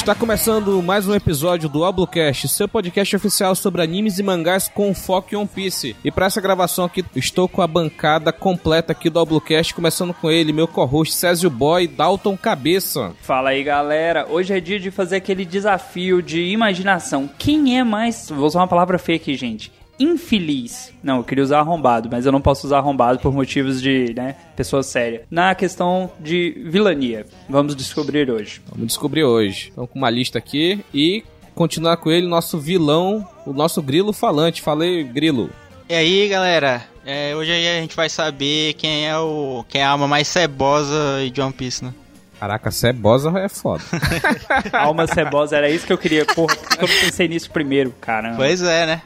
Está começando mais um episódio do Oblocast, seu podcast oficial sobre animes e mangás com foco em One Piece. E para essa gravação aqui, estou com a bancada completa aqui do Oblocast, começando com ele, meu co-host Césio Boy, Dalton Cabeça. Fala aí, galera. Hoje é dia de fazer aquele desafio de imaginação. Quem é mais... Vou usar uma palavra feia aqui, gente infeliz. Não, eu queria usar arrombado, mas eu não posso usar arrombado por motivos de, né, pessoa séria. Na questão de vilania. Vamos descobrir hoje. Vamos descobrir hoje. Estamos com uma lista aqui e continuar com ele, nosso vilão, o nosso grilo falante. Falei, grilo. E aí, galera? É, hoje aí a gente vai saber quem é o quem é a alma mais cebosa de One Piece, né? Caraca, cebosa é foda. alma cebosa, era isso que eu queria. Porra, eu não pensei nisso primeiro, caramba. Pois é, né?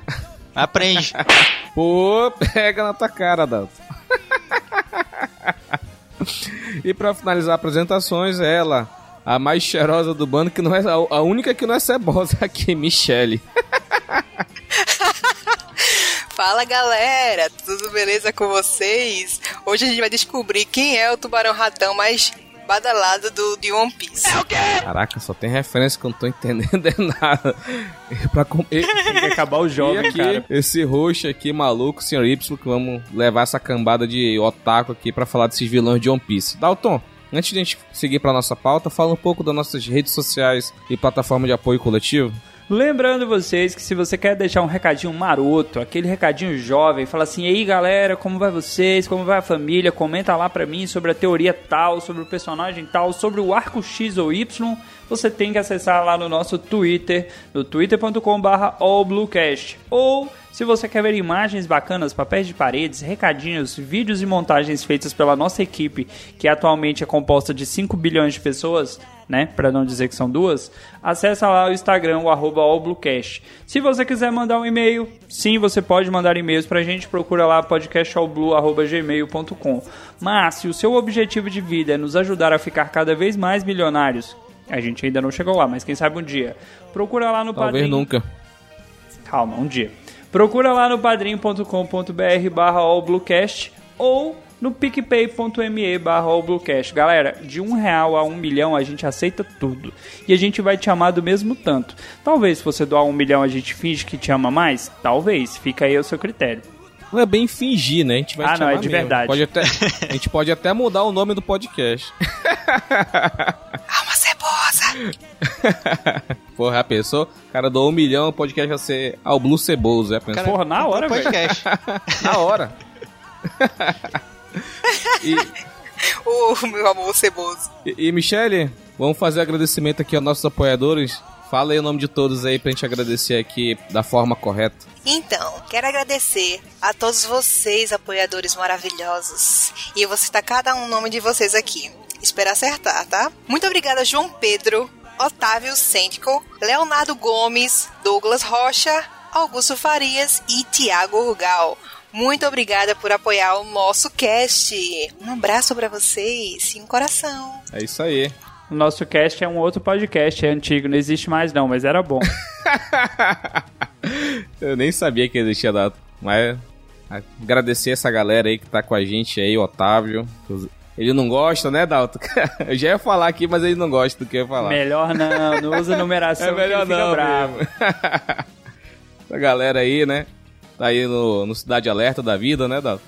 Aprende. Pô, pega na tua cara, Dalton. e para finalizar apresentações, ela, a mais cheirosa do bando, que não é a única que não é cebosa aqui, Michele. Fala galera, tudo beleza com vocês? Hoje a gente vai descobrir quem é o tubarão ratão mais badalado do, de One Piece. É o quê? Caraca, só tem referência que eu não tô entendendo nada. pra com... Tem que acabar o jogo, aqui, cara. Esse roxo aqui, maluco, Sr. Y, que vamos levar essa cambada de otaku aqui pra falar desses vilões de One Piece. Dalton, antes de a gente seguir pra nossa pauta, fala um pouco das nossas redes sociais e plataforma de apoio coletivo. Lembrando vocês que se você quer deixar um recadinho maroto, aquele recadinho jovem, fala assim: "Ei, galera, como vai vocês? Como vai a família? Comenta lá pra mim sobre a teoria tal, sobre o personagem tal, sobre o arco X ou Y". Você tem que acessar lá no nosso Twitter, no twitter.com/allbluecast ou se você quer ver imagens bacanas, papéis de paredes, recadinhos, vídeos e montagens feitas pela nossa equipe, que atualmente é composta de 5 bilhões de pessoas, né, para não dizer que são duas, acessa lá o Instagram, o arroba allbluecast. Se você quiser mandar um e-mail, sim, você pode mandar e-mails pra gente, procura lá podcastallblue.gmail.com. Mas se o seu objetivo de vida é nos ajudar a ficar cada vez mais milionários, a gente ainda não chegou lá, mas quem sabe um dia, procura lá no Talvez Padrim. nunca. Calma, um dia. Procura lá no padrim.com.br barra allbluecast ou no picpay.me barra allbluecast. Galera, de um real a um milhão a gente aceita tudo. E a gente vai te amar do mesmo tanto. Talvez se você doar um milhão a gente finge que te ama mais? Talvez, fica aí o seu critério. Não é bem fingir, né? A gente vai ah, te não, é de mesmo. verdade. Pode até, a gente pode até mudar o nome do podcast. Alma cebosa! Porra, já pensou? O cara doou um milhão, o podcast vai ser ao Blue pensou? Cara, Porra, na hora, velho. podcast. Na hora. e, O meu amor ceboso. e, e, Michele, vamos fazer agradecimento aqui aos nossos apoiadores. Fala aí o nome de todos aí pra gente agradecer aqui da forma correta. Então, quero agradecer a todos vocês, apoiadores maravilhosos. E eu vou citar cada um nome de vocês aqui. Espero acertar, tá? Muito obrigada, João Pedro, Otávio Sêntico, Leonardo Gomes, Douglas Rocha, Augusto Farias e Tiago Urgal. Muito obrigada por apoiar o nosso cast. Um abraço pra vocês e um coração. É isso aí. O nosso cast é um outro podcast, é antigo, não existe mais não, mas era bom. Eu nem sabia que existia data. Mas agradecer essa galera aí que tá com a gente aí, Otávio. Ele não gosta, né, Dalton? Eu já ia falar aqui, mas ele não gosta do que eu ia falar. Melhor não, não usa numeração É melhor não, bravo. Essa galera aí, né? Tá aí no, no Cidade Alerta da vida, né, Dalton?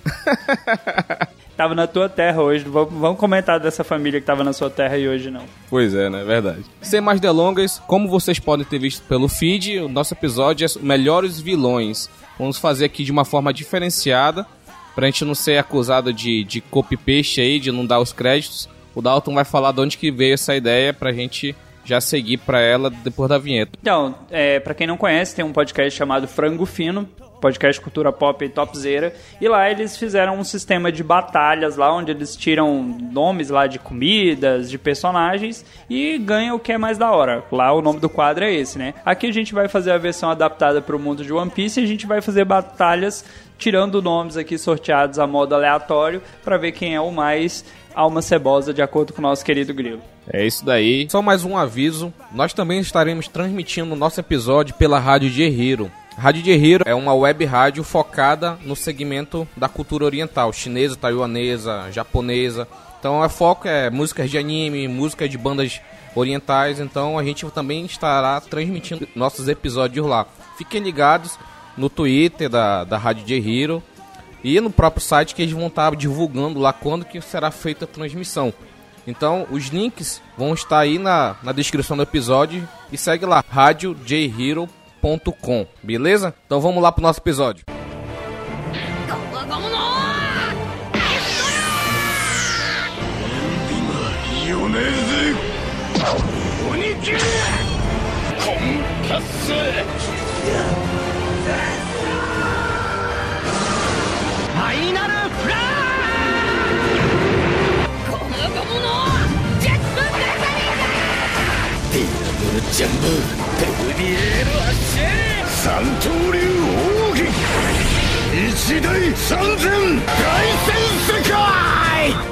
Tava na tua terra hoje, vamos, comentar dessa família que tava na sua terra e hoje não. Pois é, né? Verdade. Sem mais delongas, como vocês podem ter visto pelo feed, o nosso episódio é Melhores Vilões. Vamos fazer aqui de uma forma diferenciada, pra gente não ser acusado de, de copy-paste aí, de não dar os créditos. O Dalton vai falar de onde que veio essa ideia pra gente já seguir pra ela depois da vinheta. Então, é, para quem não conhece, tem um podcast chamado Frango Fino, podcast cultura pop e topzera, e lá eles fizeram um sistema de batalhas lá, onde eles tiram nomes lá de comidas, de personagens, e ganham o que é mais da hora. Lá o nome do quadro é esse, né? Aqui a gente vai fazer a versão adaptada para o mundo de One Piece, e a gente vai fazer batalhas tirando nomes aqui sorteados a modo aleatório, para ver quem é o mais alma cebosa, de acordo com o nosso querido Grilo. É isso daí. Só mais um aviso: nós também estaremos transmitindo o nosso episódio pela Rádio de Hero. Rádio de Hero é uma web rádio focada no segmento da cultura oriental, chinesa, taiwanesa, japonesa. Então, o foco é músicas de anime, música de bandas orientais, então a gente também estará transmitindo nossos episódios lá. Fiquem ligados no Twitter da, da Rádio J Hero e no próprio site que eles vão estar divulgando lá quando que será feita a transmissão. Então, os links vão estar aí na, na descrição do episódio e segue lá, radiojhero.com, beleza? Então vamos lá pro nosso episódio.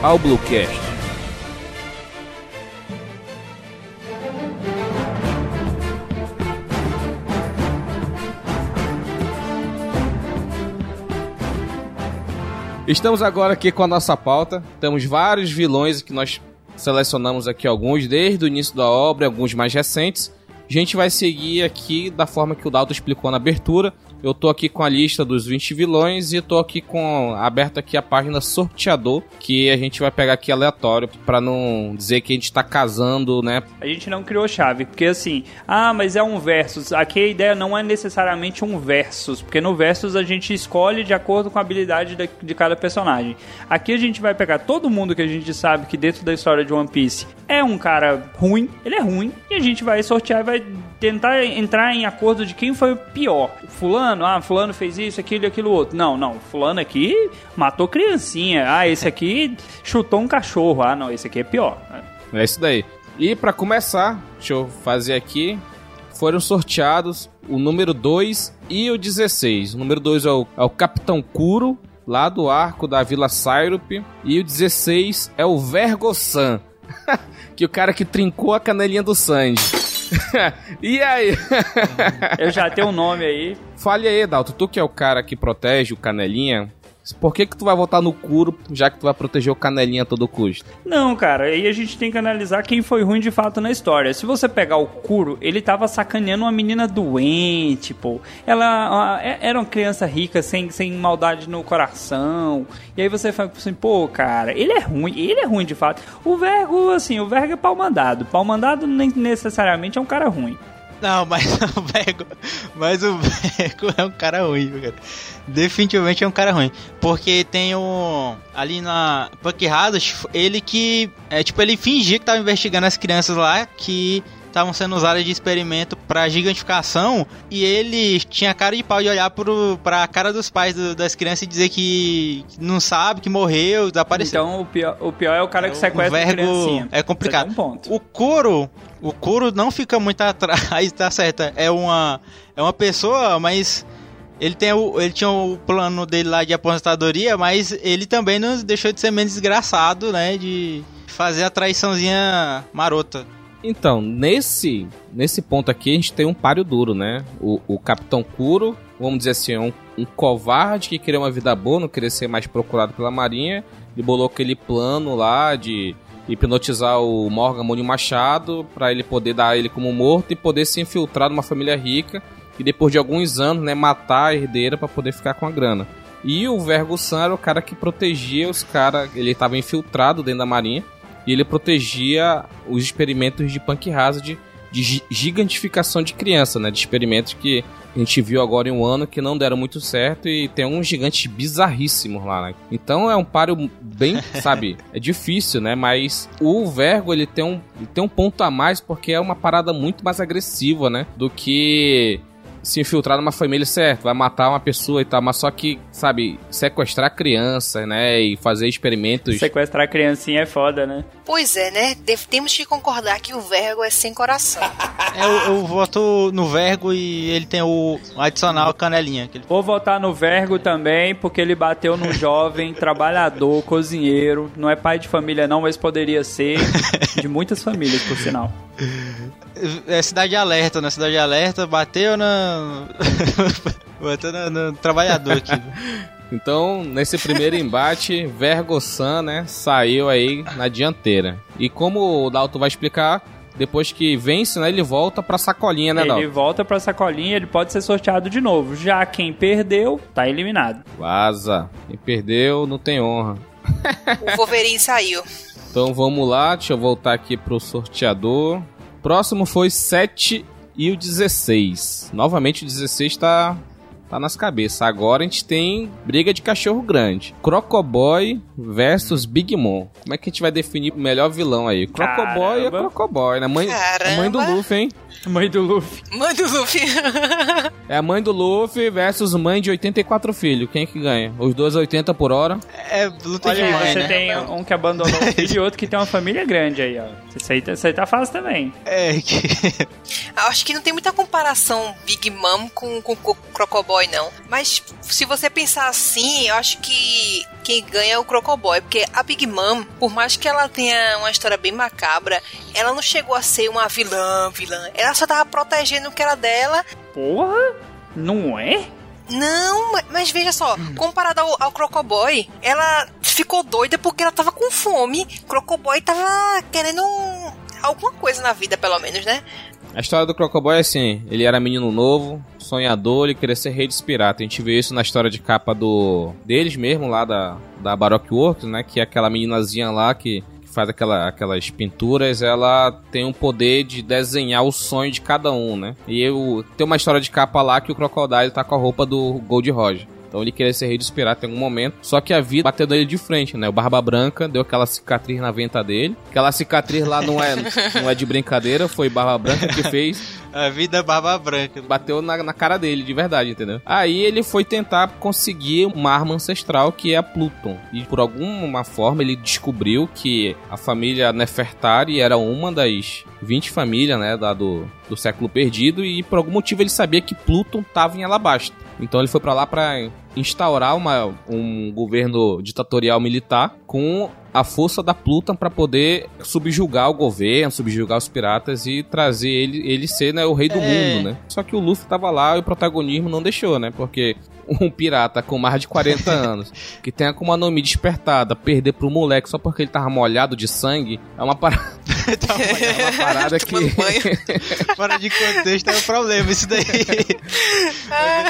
Ao Bluecast. Estamos agora aqui com a nossa pauta. Temos vários vilões que nós selecionamos aqui alguns desde o início da obra, alguns mais recentes. A gente vai seguir aqui da forma que o Dalton explicou na abertura. Eu tô aqui com a lista dos 20 vilões e tô aqui com aberto aqui a página sorteador, que a gente vai pegar aqui aleatório para não dizer que a gente tá casando, né? A gente não criou chave, porque assim, ah, mas é um versus. Aqui a ideia não é necessariamente um versus, porque no versus a gente escolhe de acordo com a habilidade de, de cada personagem. Aqui a gente vai pegar todo mundo que a gente sabe que dentro da história de One Piece é um cara ruim, ele é ruim, e a gente vai sortear e vai tentar entrar em acordo de quem foi o pior. Fulano, ah, fulano fez isso, aquilo e aquilo outro. Não, não, fulano aqui matou criancinha. Ah, esse aqui chutou um cachorro. Ah, não, esse aqui é pior. É isso daí. E para começar, deixa eu fazer aqui, foram sorteados o número 2 e o 16. O número 2 é o, é o Capitão Kuro, lá do arco da Vila Syrup. E o 16 é o Vergo-san, que é o cara que trincou a canelinha do Sanji. e aí? Eu já tenho um nome aí. Fale aí, Dalton, tu que é o cara que protege o Canelinha, por que, que tu vai votar no Kuro, já que tu vai proteger o Canelinha a todo custo? Não, cara, aí a gente tem que analisar quem foi ruim de fato na história. Se você pegar o Kuro, ele tava sacaneando uma menina doente, pô. Ela é, era uma criança rica, sem, sem maldade no coração. E aí você fala assim, pô, cara, ele é ruim, ele é ruim de fato. O Vergo, assim, o Vergo é pau mandado. Pau mandado nem necessariamente é um cara ruim. Não, mas o Vergo, mas o Vergo é um cara ruim, cara. Definitivamente é um cara ruim. Porque tem o. Ali na Punk Hazard, ele que. É tipo, ele fingia que tava investigando as crianças lá que estavam sendo usadas de experimento para gigantificação e ele tinha cara de pau de olhar pro, pra cara dos pais do, das crianças e dizer que não sabe, que morreu, desapareceu. Então o pior, o pior é o cara que sequestra a criancinha. É complicado. Um ponto. O couro, o couro não fica muito atrás, tá certo? É uma, é uma pessoa, mas ele, tem o, ele tinha o plano dele lá de aposentadoria, mas ele também não deixou de ser menos desgraçado, né? De fazer a traiçãozinha marota. Então, nesse, nesse ponto aqui, a gente tem um páreo duro, né? O, o Capitão Kuro, vamos dizer assim, é um, um covarde que queria uma vida boa, não queria ser mais procurado pela Marinha. Ele bolou aquele plano lá de hipnotizar o Morgan Mônio Machado para ele poder dar ele como morto e poder se infiltrar numa família rica e depois de alguns anos, né, matar a herdeira para poder ficar com a grana. E o Vergo San era o cara que protegia os caras, ele estava infiltrado dentro da marinha e ele protegia os experimentos de Punk Hazard de gigantificação de criança, né, de experimentos que a gente viu agora em um ano que não deram muito certo e tem uns gigantes bizarríssimos lá, né? Então é um páreo bem, sabe, é difícil, né? Mas o Vergo, ele tem um, ele tem um ponto a mais porque é uma parada muito mais agressiva, né? Do que se infiltrar numa família, certo, vai matar uma pessoa e tal, mas só que, sabe, sequestrar criança, né, e fazer experimentos... Sequestrar criancinha é foda, né? Pois é, né, temos que concordar que o Vergo é sem coração. é, eu, eu, voto no Vergo e ele tem o adicional canelinha. Ele... Vou votar no Vergo também, porque ele bateu num jovem trabalhador, cozinheiro, não é pai de família não, mas poderia ser de muitas famílias, por sinal. É Cidade Alerta, né? Cidade Alerta bateu na. bateu no, no trabalhador aqui. Então, nesse primeiro embate, Vergo-san, né, saiu aí na dianteira. E como o Dalton vai explicar, depois que vence, né, ele volta pra sacolinha, né, Ele Dalton? volta pra sacolinha, ele pode ser sorteado de novo. Já quem perdeu, tá eliminado. Vaza. Quem perdeu não tem honra. O Wolverine saiu. Então vamos lá, deixa eu voltar aqui pro sorteador. Próximo foi 7 e o 16. Novamente o 16 tá, tá nas cabeças. Agora a gente tem briga de cachorro grande. Crocoboy versus Big Mom. Como é que a gente vai definir o melhor vilão aí? Crocoboy é Caramba. Crocoboy, né? Mãe, a mãe do. Luffy, hein? Mãe do Luffy. Manda o Luffy. É a mãe do Luffy versus mãe de 84 filhos. Quem é que ganha? Os dois 80 por hora. É luta Olha de mãe, você né? tem um que abandonou o filho e outro que tem uma família grande aí, ó. Isso aí, tá- isso aí tá fácil também. É que. Eu acho que não tem muita comparação Big Mom com, com, com Crocoboy, não. Mas se você pensar assim, eu acho que quem ganha é o Crocoboy. Porque a Big Mom, por mais que ela tenha uma história bem macabra, ela não chegou a ser uma vilã, vilã. Ela só tava protegendo o que era dela. Porra, não é? Não, ma- mas veja só, comparado ao, ao Crocoboy, ela ficou doida porque ela tava com fome. Crocoboy tava querendo um- alguma coisa na vida, pelo menos, né? A história do Crocoboy é assim: ele era menino novo, sonhador, ele queria ser rei dos piratas. A gente vê isso na história de capa do deles mesmo, lá da, da Baroque Works, né? Que é aquela meninazinha lá que, que faz aquela, aquelas pinturas, ela tem um poder de desenhar o sonho de cada um, né? E eu, tem uma história de capa lá que o Crocodile tá com a roupa do Gold Roger. Então ele queria ser rei dos piratas em algum momento. Só que a vida bateu nele de frente, né? O Barba Branca deu aquela cicatriz na venta dele. Aquela cicatriz lá não é, não é de brincadeira, foi Barba Branca que fez A vida é barba branca. bateu na, na cara dele, de verdade, entendeu? Aí ele foi tentar conseguir uma arma ancestral que é a Pluton. E por alguma forma ele descobriu que a família Nefertari era uma das 20 famílias, né, da, do, do século perdido. E por algum motivo ele sabia que Pluton estava em Alabasta. Então ele foi pra lá pra instaurar uma, um governo ditatorial militar com a força da Pluton pra poder subjugar o governo, subjugar os piratas e trazer ele, ele ser né, o rei do É. mundo, né? Só que o Luffy tava lá e o protagonismo não deixou, né? Porque um pirata com mais de 40 anos, que tem a Akuma no Mi despertada, perder pro moleque só porque ele tava molhado de sangue, é uma parada, Tá, é uma parada que... Fora de contexto é um problema isso daí.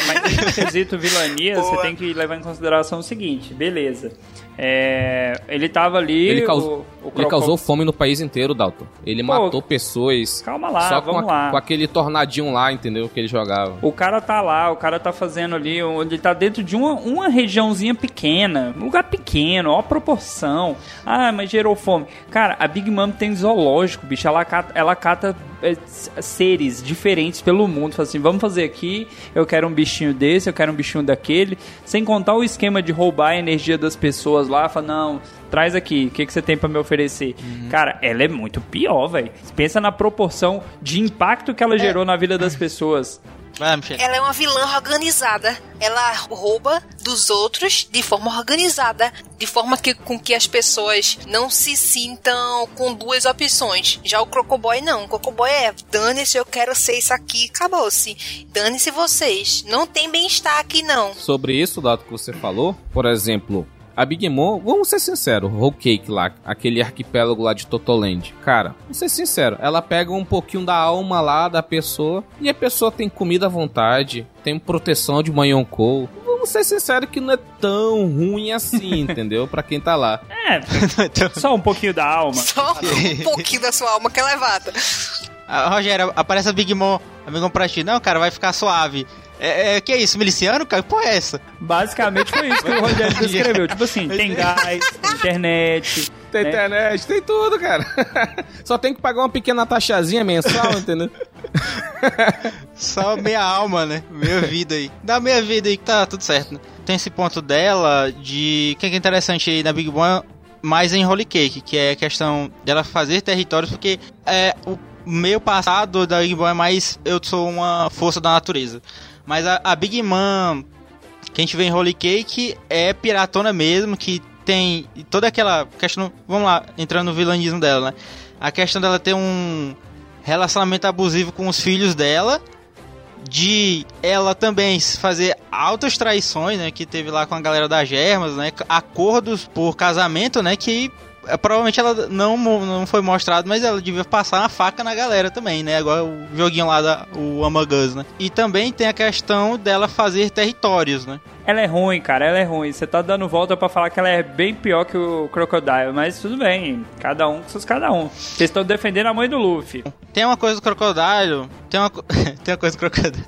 Mas no quesito vilania, você Boa. tem que levar em consideração o seguinte, beleza. É, ele tava ali. Ele causou, o, o ele causou fome no país inteiro, Dalton. Ele Pô, matou pessoas Calma lá, só com, vamos a- lá. com aquele tornadinho lá, entendeu? Que ele jogava. O cara tá lá, o cara tá fazendo ali, ele tá dentro de uma, uma regiãozinha pequena, um lugar pequeno, ó a proporção. Ah, mas gerou fome. Cara, a Big Mom tem zoológico, bicho, ela cata, ela cata é, seres diferentes pelo mundo. Fala assim, vamos fazer aqui, eu quero um bichinho desse, eu quero um bichinho daquele. Sem contar o esquema de roubar a energia das pessoas lá, fala, não, traz aqui, o que, que você tem pra me oferecer? Cara, ela é muito pior, velho. Pensa na proporção de impacto que ela gerou na vida das pessoas. Vai, Michel. Ela é uma vilã organizada. Ela rouba dos outros de forma organizada, de forma que com que as pessoas não se sintam com duas opções. Já o Crocoboy não. O Crocoboy é dane-se, eu quero ser isso aqui, acabou-se. Dane-se vocês. Não tem bem-estar aqui não. Sobre isso, dado que você falou, por exemplo, a Big Mom, vamos ser sinceros, o Whole Cake lá, aquele arquipélago lá de Totoland. Cara, vamos ser sinceros, ela pega um pouquinho da alma lá da pessoa e a pessoa tem comida à vontade, tem proteção de manhonkou. Vamos ser sinceros que não é tão ruim assim, entendeu? Pra quem tá lá. É, só um pouquinho da alma. Só um pouquinho da sua alma que é levada. Ah, Rogério, aparece a Big Mom, a Big Mom pra ti. Não, cara, vai ficar suave. É, é, que é isso, miliciano, cara? Que porra é essa? Basicamente foi isso que o Rogério descreveu. Tipo assim, tem gás, tem internet. Tem né? internet, tem tudo, cara. Só tem que pagar uma pequena taxazinha mensal, entendeu? Só meia alma, né? Meia vida aí. Dá meia vida aí que tá tudo certo, né? Tem esse ponto dela de. O que é interessante aí na Big Mom, mais em Holy Cake, que é a questão dela fazer territórios, porque é, o meio passado da Big Mom é mais. Eu sou uma força da natureza. Mas a, a Big Mom, que a gente vê em Holy Cake, é piratona mesmo, que tem toda aquela questão. Vamos lá, entrando no vilanismo dela, né? A questão dela ter um relacionamento abusivo com os filhos dela, de ela também fazer altas traições, né, que teve lá com a galera das Germas, né, acordos por casamento, né, que provavelmente ela não, não foi mostrado, mas ela devia passar uma faca na galera também, né? Agora o joguinho lá da o Among Us, né? E também tem a questão dela fazer territórios, né? Ela é ruim, cara, ela é ruim. Você tá dando volta para falar que ela é bem pior que o Crocodile, mas tudo bem. Cada um com seus cada um. Vocês estão defendendo a mãe do Luffy. Tem uma coisa do Crocodile, tem uma, tem uma coisa do Crocodile.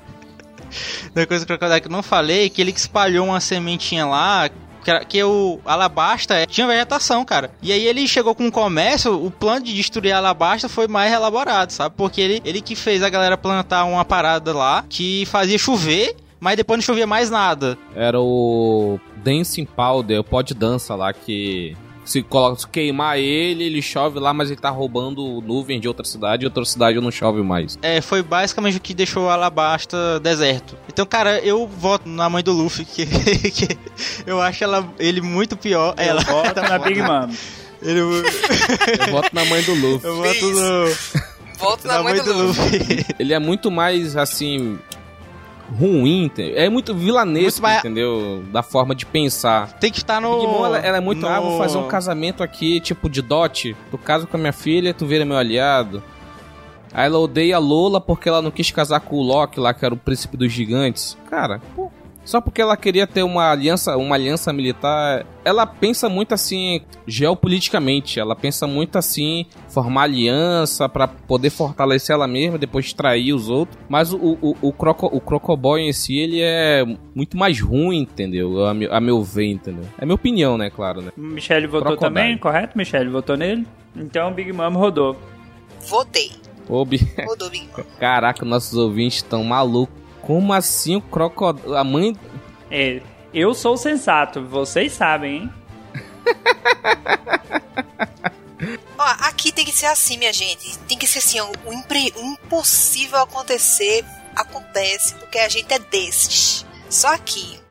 Tem uma coisa do Crocodile que eu não falei, que ele espalhou uma sementinha lá que, que o Alabasta é, tinha vegetação, cara. E aí ele chegou com o comércio, o plano de destruir Alabasta foi mais elaborado, sabe? Porque ele, ele que fez a galera plantar uma parada lá que fazia chover mas depois não chovia mais nada. Era o Dancing Powder, o pó de dança lá que se, coloca, se queimar ele, ele chove lá, mas ele tá roubando nuvem de outra cidade e outra cidade não chove mais. É, foi basicamente o que deixou o Alabasta deserto. Então, cara, eu voto na mãe do Luffy, que, que eu acho ela, ele muito pior. Eu ela voto na Big Mom. Ele... eu voto na mãe do Luffy. Eu voto no... Voto na, na mãe, mãe, do, do Luffy. Luffy. Ele é muito mais, assim, ruim, é muito vilanesco, muito entendeu? Da forma de pensar. Tem que estar no. Digimon, ela, ela, é muito. No... Ah, vou fazer um casamento aqui, tipo de dote. Tu casa com a minha filha, tu vira meu aliado. Aí ela odeia a Lola porque ela não quis casar com o Loki lá, que era o príncipe dos gigantes. Cara, pô, só porque ela queria ter uma aliança, uma aliança militar, ela pensa muito assim geopoliticamente, ela pensa muito assim formar aliança para poder fortalecer ela mesma, depois trair os outros. Mas o, o, o, Croco, o Crocoboy em si, ele é muito mais ruim, entendeu? A meu, a meu ver, entendeu? É minha opinião, né, claro, né? Michelle votou Crocodile. também, correto? Michelle votou nele? Então Big Mom rodou. Votei. Ô, Bi... Rodou, Big Mom. Caraca, nossos ouvintes estão malucos como assim o crocodilo. A mãe. É, eu sou sensato, vocês sabem, hein? Ó, aqui tem que ser assim, minha gente. Tem que ser assim, ó, o, impre... o impossível acontecer acontece, porque a gente é desses. Só aqui.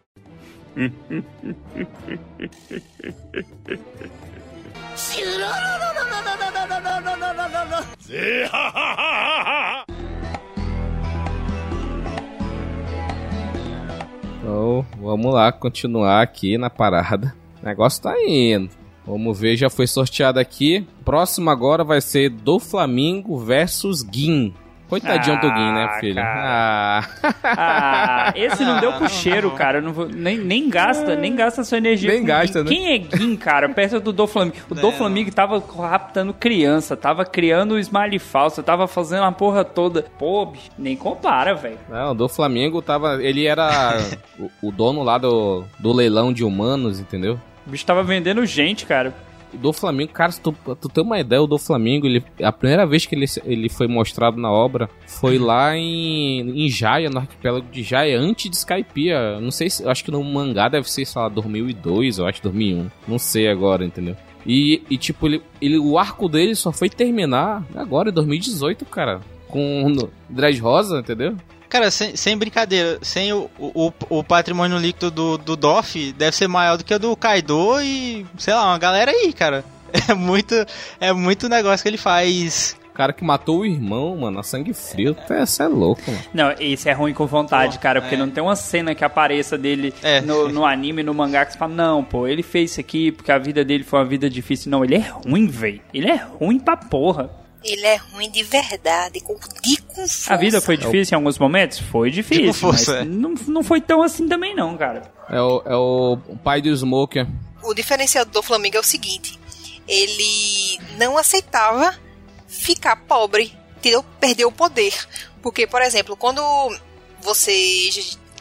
Então, vamos lá, continuar aqui na parada. O negócio tá indo. Vamos ver, já foi sorteado aqui. Próximo agora vai ser do Flamengo versus Guin. Coitadinho ah, do Gui, né, filho? Ah. ah. esse não deu pro cheiro, cara. Não vou, nem, nem gasta, nem gasta sua energia. Nem gasta, né? Quem é Gin, cara, perto do Doflamingo? O Doflamingo tava raptando criança, tava criando o smiley falso, tava fazendo a porra toda. Pô, bicho, nem compara, velho. Não, o Doflamingo tava. Ele era o, o, dono lá do, do leilão de humanos, entendeu? O bicho tava vendendo gente, cara do Flamengo, cara, se tu, tu tem uma ideia, o do Flamengo, ele, a primeira vez que ele, ele foi mostrado na obra foi lá em, em Jaya, no arquipélago de Jaya, antes de Skypiea. Não sei se, acho que no mangá deve ser, sei lá, 2002, eu acho, 2001. Não sei agora, entendeu? E, e tipo, ele, ele, o arco dele só foi terminar agora, em 2018, cara. Com Dredd Rosa, entendeu? Cara, sem, sem brincadeira, sem o, o, o, patrimônio líquido do, do Doff deve ser maior do que o do Kaido e, sei lá, uma galera aí, cara. É muito, é muito negócio que ele faz. O cara que matou o irmão, mano, a sangue frio, essa é louco, mano. Não, isso é ruim com vontade, cara, porque é. não tem uma cena que apareça dele é. no, no anime, no mangá, que você fala, não, pô, ele fez isso aqui porque a vida dele foi uma vida difícil. Não, ele é ruim, velho. Ele é ruim pra porra. Ele é ruim de verdade, com, de com força. A vida foi difícil em alguns momentos? Foi difícil, força, mas é. não, não foi tão assim também não, cara. É o, é o pai do Smoker. O diferencial do Flamengo é o seguinte, ele não aceitava ficar pobre, entendeu? Perder o poder. Porque, por exemplo, quando você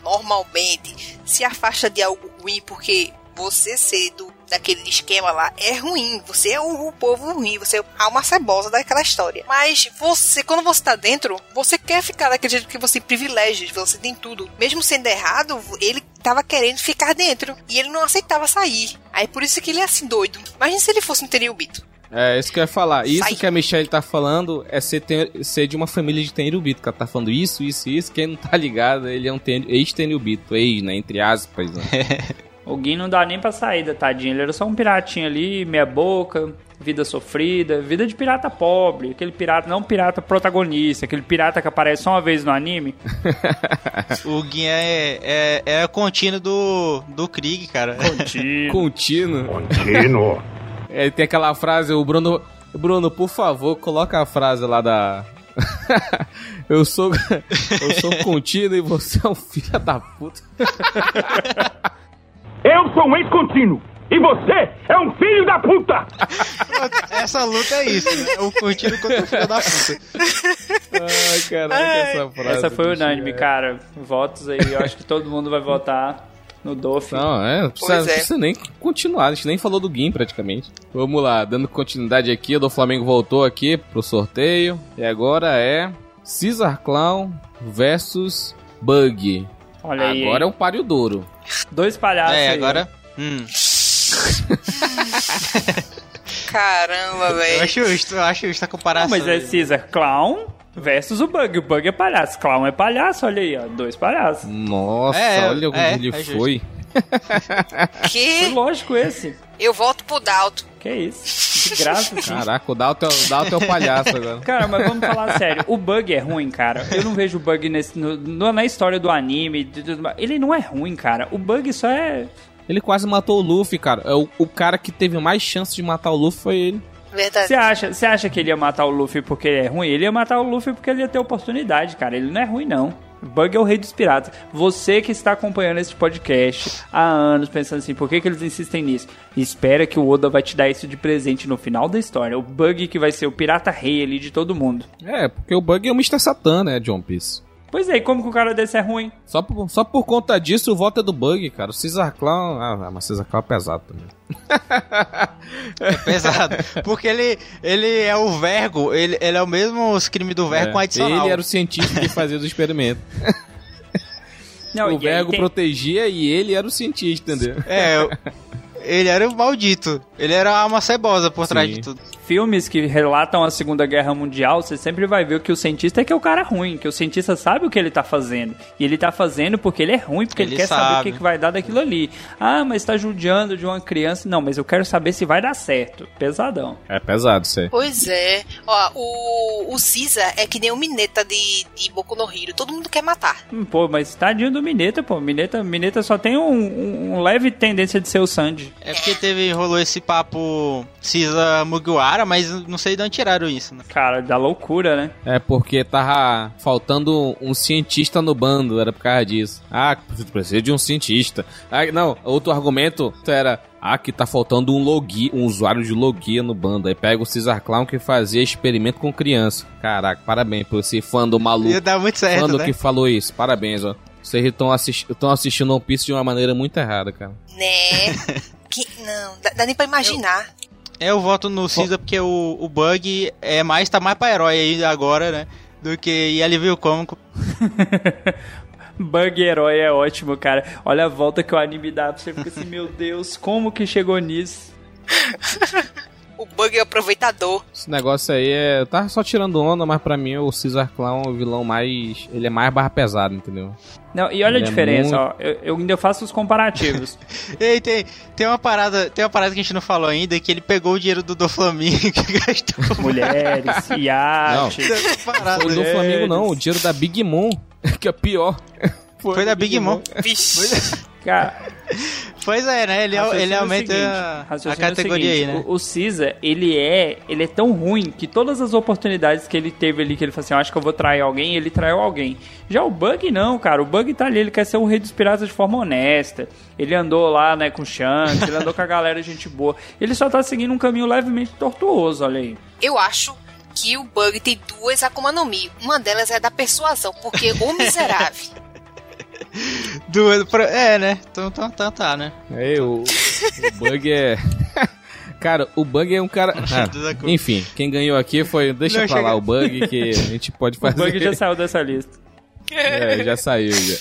normalmente se afasta de algo ruim porque você ser do, daquele esquema lá é ruim. Você é o, o, povo ruim, você é a alma cebosa daquela história. Mas você, quando você tá dentro, você quer ficar daquele jeito que você privilege, você tem tudo. Mesmo sendo errado, ele tava querendo ficar dentro. E ele não aceitava sair. Aí por isso que ele é assim doido. Imagina se ele fosse um Tenryubito. É, isso que eu ia falar. Isso Sai. que a Michelle tá falando é ser, ter, ser de uma família de Tenryubito. Que ela tá falando isso, isso, isso. Quem não tá ligado, ele é um ex-Tenryubito. Ex, né? Entre aspas, né? O Gui não dá nem pra saída, tadinho. Ele era só um piratinho ali, meia boca, vida sofrida, vida de pirata pobre. Aquele pirata, não pirata protagonista, aquele pirata que aparece só uma vez no anime. o Gui é, é, é contínuo do, do Krieg, cara. Contínuo. contínuo. Contínuo. É, tem aquela frase, o Bruno. Bruno, por favor, coloca a frase lá da. eu sou. Eu sou contínuo e você é um filho da puta. Eu sou um ex-contínuo. E você é um filho da puta! Essa luta é isso, né? O contínuo contra o filho da puta. Ai, caraca, essa frase. Essa foi bicho, unânime, é. cara. Votos aí, eu acho que todo mundo vai votar no Dolphin. Não, é, não precisa, Pois é. precisa nem continuar, a gente nem falou do Gim praticamente. Vamos lá, dando continuidade aqui, o do Flamengo voltou aqui pro sorteio. E agora é Caesar Clown versus Bug. Olha aí. Agora é um páreo duro. Dois palhaços É, aí, agora. Hum, Caramba, eu velho. acho justo, eu acho justo a Não, comparação. mas é aí. Caesar Clown versus o Bug. O Bug é palhaço. Clown é palhaço, olha aí, ó. Dois palhaços. Nossa, É, olha onde é, ele é justo. Que? lógico esse. Eu volto pro Dalto. Que isso? De graça, assim. Caraca, o Dalton, o Dalton é o palhaço agora. Cara, mas vamos falar sério. O bug é ruim, cara. Eu não vejo o bug nesse, no- na história do anime. de tudo mais. Ele não é ruim, cara. O bug só é. Ele quase matou o Luffy, cara. É o, o cara que teve mais chance de matar o Luffy foi ele. Verdade. Você acha, você acha que ele ia matar o Luffy porque ele é ruim? Ele ia matar o Luffy porque ele ia ter oportunidade, cara. Ele não é ruim, não. Bug é o rei dos piratas. Você que está acompanhando esse podcast há anos, pensando assim, por que, que eles insistem nisso? Espera que o Oda vai te dar isso de presente no final da história. O Bug que vai ser o pirata rei ali de todo mundo. É, porque o Bug é o Mr. Satan, né, John Piece. Pois é, e como que o cara desse é ruim? Só por, só por conta disso, o voto é do Bug, cara. O Caesar Clown... Ah, mas Caesar Clown é pesado também. É pesado. Porque ele, ele é o Vergo, ele, ele é o mesmo crime do Vergo É, com adicional. Ele era o cientista que fazia os experimentos. Não, o Vergo tem- protegia e ele era o cientista, entendeu? É, ele era o maldito. Ele era uma cebosa por trás Sim. de tudo. Filmes que relatam a Segunda Guerra Mundial, você sempre vai ver que o cientista é que é o cara ruim, que o cientista sabe o que ele tá fazendo. E ele tá fazendo porque ele é ruim, porque ele, Ele quer saber o sabe. que, que vai dar daquilo ali. Ah, mas tá judiando de uma criança. Não, mas eu quero saber se vai dar certo. Pesadão. É pesado isso aí. Pois é. Ó, o, o Caesar é que nem o Mineta de, de Boku no Hero. Todo mundo quer matar. Hum, Pô, mas tadinho do Mineta, pô. Mineta, Mineta só tem um, um- um leve tendência de ser o Sanji. É porque teve, rolou esse papo Cisa Mugiwara, mas não sei de onde tiraram isso, né? Cara, da loucura, né? É porque tava faltando um cientista no bando, era por causa disso. Ah, precisa de um cientista. Ah, não, outro argumento era. Ah, que tá faltando um logia, um usuário de logia no bando. Aí pega o Caesar Clown que fazia experimento com criança. Caraca, parabéns por esse fã do maluco. Ia dar muito certo, fã do né? que falou isso. Parabéns, ó. Vocês estão assisti assistindo One Piece de uma maneira muito errada, cara. Né? que, não, dá, dá nem pra imaginar. Eu voto no Cisa porque o, o Bug é mais, tá mais pra herói aí agora, né? Do que e alívio cômico. Bug herói é ótimo, cara. Olha a volta que o anime dá pra você fica assim, meu Deus, como que chegou nisso? O Bug é o aproveitador. Esse negócio aí é. Eu tava só tirando onda, mas pra mim o Caesar Clown é o vilão mais. Ele é mais barra pesado, entendeu? Não, e olha Ele a é diferença, muito- ó. Eu, eu ainda faço os comparativos. E tem, tem uma parada, tem uma parada que a gente não falou ainda, que ele pegou o dinheiro do, do Flamengo e gastou. Mulheres, iate. Essa parada, O do? Flamengo não, o dinheiro da Big Mom, que é pior. Foi da Big Mom. Vixe. Cara, Pois é, né? Ele, raciocínio ele é aumenta seguinte, a, é o categoria seguinte, aí, né? O, o Cisa, ele é, ele é tão ruim que todas as oportunidades que ele teve ali, que ele falou assim, eu acho que eu vou trair alguém, ele traiu alguém. Já o Bug não, cara, o Bug tá ali, ele quer ser o rei dos piratas de forma honesta. Ele andou lá, né, com o Shanks, ele andou com a galera gente boa. Ele só tá seguindo um caminho levemente tortuoso, olha aí. Eu acho que o Bug tem duas Akuma no Mi. Uma delas é da persuasão, porque o miserável. Do, é, né? Então, então, então tá, né? É, o, o Bug é. Cara, o Bug é um cara. Ah, enfim, quem ganhou aqui foi. Deixa Não, pra lá chega- o Bug que a gente pode O fazer. Bug já saiu dessa lista. É, já saiu já.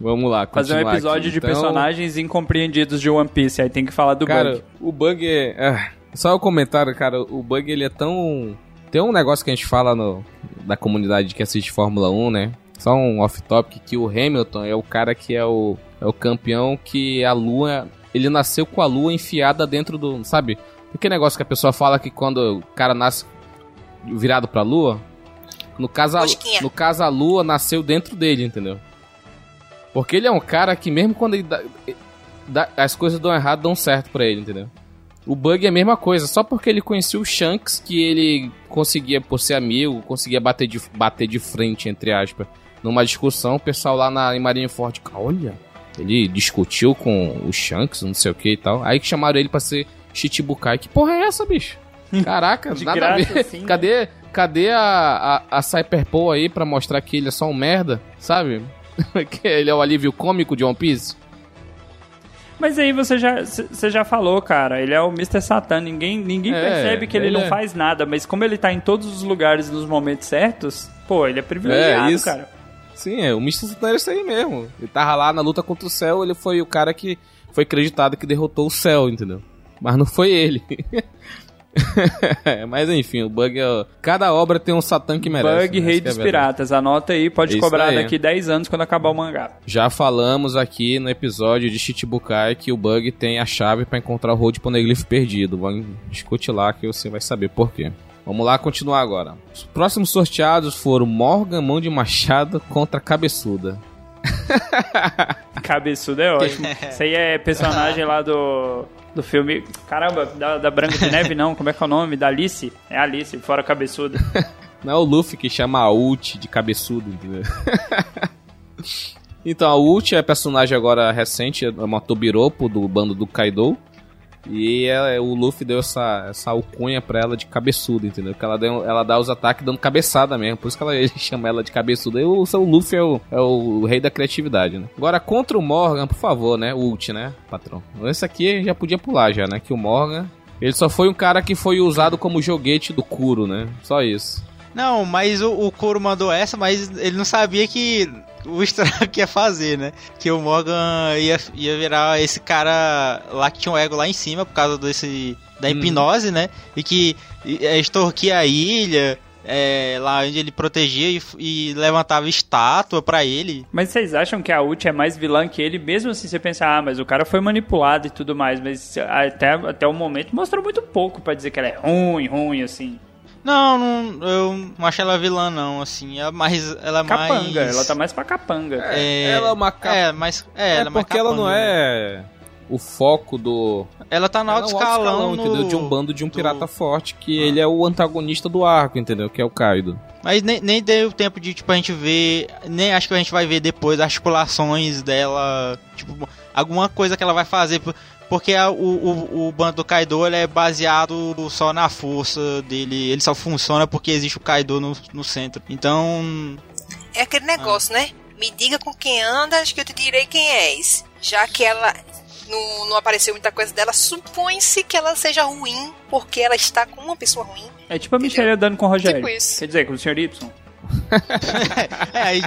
Vamos lá, Fazer um episódio aqui. de Então, personagens incompreendidos de One Piece, aí tem que falar do Cara, Bug. o Bug é. ah, só o comentário, cara. O Bug ele é tão. Tem um negócio que a gente fala no, da comunidade que assiste Fórmula 1, né? Só um off-topic que o Hamilton é o cara que é o, é o campeão que a lua. Ele nasceu com a lua enfiada dentro do. Sabe? Aquele negócio que a pessoa fala que quando o cara nasce virado pra lua. No caso, a, no caso, a lua nasceu dentro dele, entendeu? Porque ele é um cara que, mesmo quando ele. dá- dá- as coisas dão errado, dão certo pra ele, entendeu? O Bug é a mesma coisa, só porque ele conhecia o Shanks que ele conseguia, por ser amigo, conseguia bater de, bater de frente, entre aspas, numa discussão. O pessoal lá na, em Marineford, olha, ele discutiu com o Shanks, não sei o que e tal. Aí que chamaram ele pra ser Chichibukai. Que porra é essa, bicho? Caraca, nada graça, a ver. assim, né? cadê cadê a, a, a Cyberpole aí pra mostrar que ele é só um merda, sabe? que ele é o alívio cômico de One Piece? Mas aí você já, você já falou, cara, ele é o Mr. Satan, ninguém, ninguém É, percebe que ele, ele não é. faz nada, mas como ele tá em todos os lugares nos momentos certos, pô, ele é privilegiado, É, isso. cara. Sim, é, o Mr. Satan era isso aí mesmo. Ele tava lá na luta contra o céu, ele foi o cara que foi acreditado que derrotou o céu, entendeu? Mas não foi ele. Mas enfim, o Bug é. Cada obra tem um Satã que merece. Bug, né? Rei é dos verdade. Piratas, anota aí, pode Isso cobrar aí. daqui 10 anos quando acabar o mangá. Já falamos aqui no episódio de Chichibukai que o Bug tem a chave pra encontrar o Road Poneglyph perdido. Vamos discutir lá que você vai saber por quê. Vamos lá continuar agora. Os próximos sorteados foram Morgan Mão de Machado contra Cabeçuda. Cabeçudo é ótimo. Isso aí é personagem lá do, do filme. Caramba, da, da Branca de Neve não, como é que é o nome? Da Alice? É Alice, fora cabeçuda. Não é o Luffy que chama a Ult de cabeçudo, entendeu? então, a Ult é personagem agora recente, é uma Tobiropo do bando do Kaido. E é- o Luffy deu essa, essa alcunha pra ela de cabeçudo, entendeu? Que ela, deu, ela dá os ataques dando cabeçada mesmo. Por isso que ela, chama ela de cabeçuda. E o, o Luffy é o, é o rei da criatividade, né? Agora, contra o Morgan, por favor, né? Ult, né, patrão? Esse aqui já podia pular já, né? Que o Morgan... Ele só foi um cara que foi usado como joguete do Kuro, né? Só isso. Não, mas o, o Kuro mandou essa, mas ele não sabia que o estrago que ia fazer, né? Que o Morgan ia, ia virar esse cara lá que tinha um ego lá em cima por causa desse da hipnose, né? E que é, extorquia a ilha, é, lá onde ele protegia e, e levantava estátua pra ele. Mas vocês acham que a Ult é mais vilã que ele? Mesmo assim, você pensa, ah, mas o cara foi manipulado e tudo mais, mas até, até o momento mostrou muito pouco pra dizer que ela é ruim, ruim, assim. Não, não, eu não acho ela vilã não, assim, ela mais ela é Capanga, mais ela tá mais pra capanga. é, Ela é uma capa- É, mas é, É, ela é mais porque ela não capanga, né? é o foco do. Ela tá no é alto escalão, entendeu? no- De um bando de um do- pirata forte, que ele é o antagonista do arco, entendeu? Que é o Kaido. Mas nem, nem deu tempo de, tipo, a gente ver. Nem acho que a gente vai ver depois articulações dela. Tipo, alguma coisa que ela vai fazer. Por- Porque a- o, o, o bando do Kaido ele é baseado só na força dele. Ele só funciona porque existe o Kaido no, no centro. Então. É aquele negócio, né? Me diga com quem andas que eu te direi quem és. Já que ela não, não apareceu muita coisa dela, supõe-se que ela seja ruim porque ela está com uma pessoa ruim. É tipo a Michelle andando com o Rogério. Tipo isso. Quer dizer, com o Sr. Y. É, aí.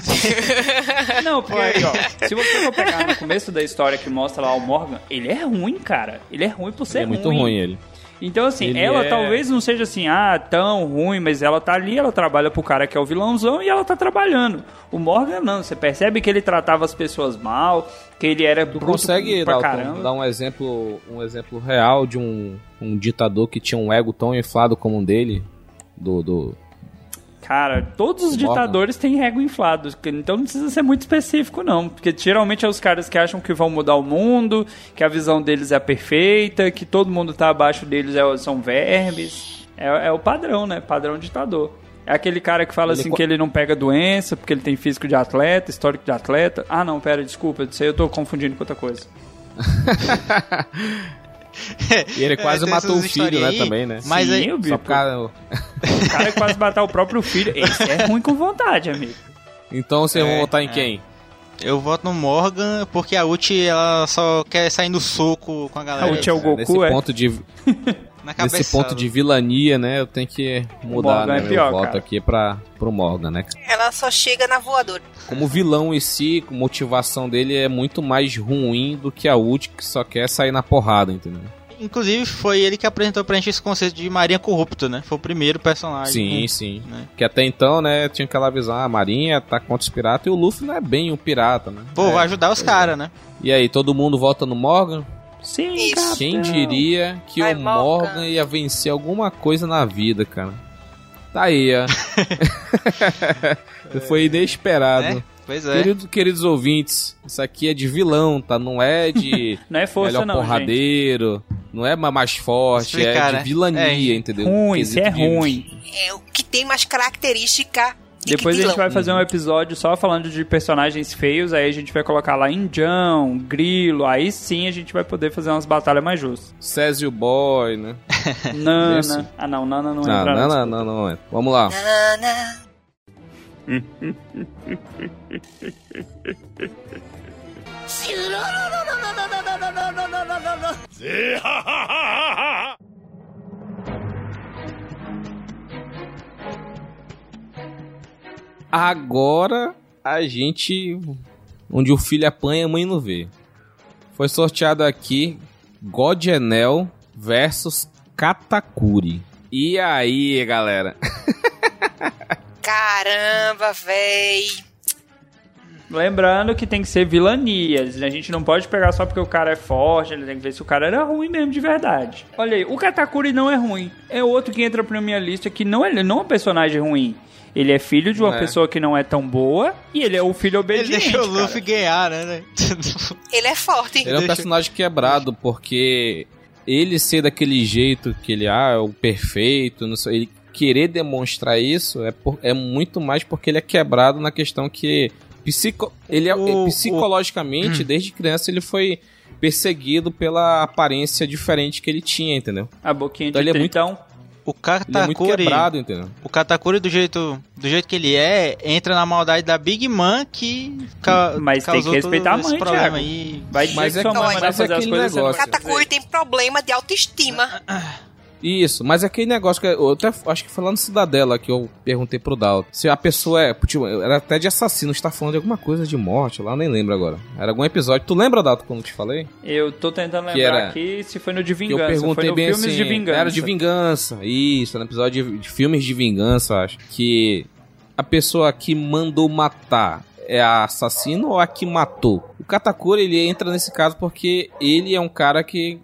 Não, porque aí, ó, se você for pegar no começo da história que mostra lá o Morgan, ele é ruim, cara. Ele é ruim por ser Ele é muito ruim, ele. Então, assim, Ele ela é- talvez não seja assim, ah, tão ruim, mas ela tá ali, ela trabalha pro cara que é o vilãozão e ela tá trabalhando. O Morgan não, você percebe que ele tratava as pessoas mal, que ele era Tu bruto consegue pra Dalton, caramba. dar um exemplo, um exemplo real de um, um ditador que tinha um ego tão inflado como um dele? Do, do... Cara, todos os ditadores têm ego inflado, então não precisa ser muito específico, não. Porque geralmente é os caras que acham que vão mudar o mundo, que a visão deles é perfeita, que todo mundo tá abaixo deles é- são vermes. É, é o padrão, né? Padrão ditador. É aquele cara que fala Ele assim co- que ele não pega doença, porque ele tem físico de atleta, histórico de atleta. Ah, não, pera, desculpa, isso aí eu tô confundindo com outra coisa. E ele quase tem matou o filho, né, aí, também, né? Mas Sim, aí, pô. por causa- O cara quase matar o próprio filho. Esse é ruim com vontade, amigo. Então vocês vão É, votar em é. quem? eu voto no Morgan porque a Uchi ela só quer sair no soco com a galera. A Uchi é o Goku, nesse é? ponto de. nesse ponto de vilania, né? Eu tenho que mudar né, é meu pior, voto cara. aqui para pro Morgan, né? Ela só chega na voadora. Como vilão em si, a motivação dele é muito mais ruim do que a Ult que só quer sair na porrada, entendeu? Inclusive, foi ele que apresentou pra gente esse conceito de Marinha Corrupta, né? Foi o primeiro personagem. Sim, sim. né? Que até então, né, tinha aquela visão, ah, a Marinha tá contra os piratas e o Luffy não é bem um pirata, né? Pô, É. vai ajudar os caras, né? E aí, todo mundo vota no Morgan? Sim, Isso. capitão. Quem diria que Vai, o Morgan. Morgan ia vencer alguma coisa na vida, cara? Tá aí, ó. Foi inesperado. Né? Pois é. Querido- queridos ouvintes, isso aqui é de vilão, tá? Não é de Não é força, melhor não, gente. porradeiro, não é ma- mais forte, Explicar, é de né? vilania, É. entendeu? Ruim, se é de- ruim. É o que tem mais característica Depois a gente vai fazer um episódio só falando de personagens feios, aí a gente vai colocar lá Indião, Grilo, aí sim a gente vai poder fazer umas batalhas mais justas. Césio Boy, né? Nana. Isso. Ah não, Nana não Não, entra não, nessa. não, não, não, é. Vamos lá. Nana. Agora a gente. Onde o filho apanha, a mãe não vê. Foi sorteado aqui Godenel versus Katakuri. E aí, galera? Caramba, véi. Lembrando que tem que ser vilanias. A gente não pode pegar só porque o cara é forte, ele tem que ver se o cara era ruim mesmo de verdade. Olha aí, o Katakuri não é ruim. É outro que entra pra minha lista que não é, não é um personagem ruim. Ele é filho de uma é. pessoa que não é tão boa e ele é o filho Ele obediente. deixou o cara. Luffy ganhar, né? Ele é forte. Ele é um personagem quebrado porque ele ser daquele jeito que ele ah, é o perfeito, não sei, ele querer demonstrar isso é, por- é muito mais porque ele é quebrado na questão que psico, ele é, O- psicologicamente desde criança ele foi perseguido pela aparência diferente que ele tinha, entendeu? A boquinha Então de ele é muito- tritão. O Ele é muito Katakuri, quebrado, entendeu? o Katakuri do jeito, do jeito que ele é, entra na maldade da Big Man que ca Mas tem que respeitar todo a esse mãe, Thiago. aí. Vai Mas que é sua mãe mas é fazer as coisas não negócio. fazer. Katakuri tem problema de autoestima. Isso, mas é aquele negócio que eu até acho que foi lá no Cidadela que eu perguntei pro Dalton. Se a pessoa é, tipo, era até de assassino, está falando de alguma coisa de morte lá, nem lembro agora. Era algum episódio. Tu lembra, Dalton, quando te falei? Eu tô tentando Que lembrar era- aqui se foi no de Que eu vingança. perguntei bem filmes assim. de vingança. Era de vingança. Isso, no episódio de, de filmes de vingança, acho. Que a pessoa que mandou matar é a assassino ou a que matou? O Katakuri, ele entra nesse caso porque ele é um cara que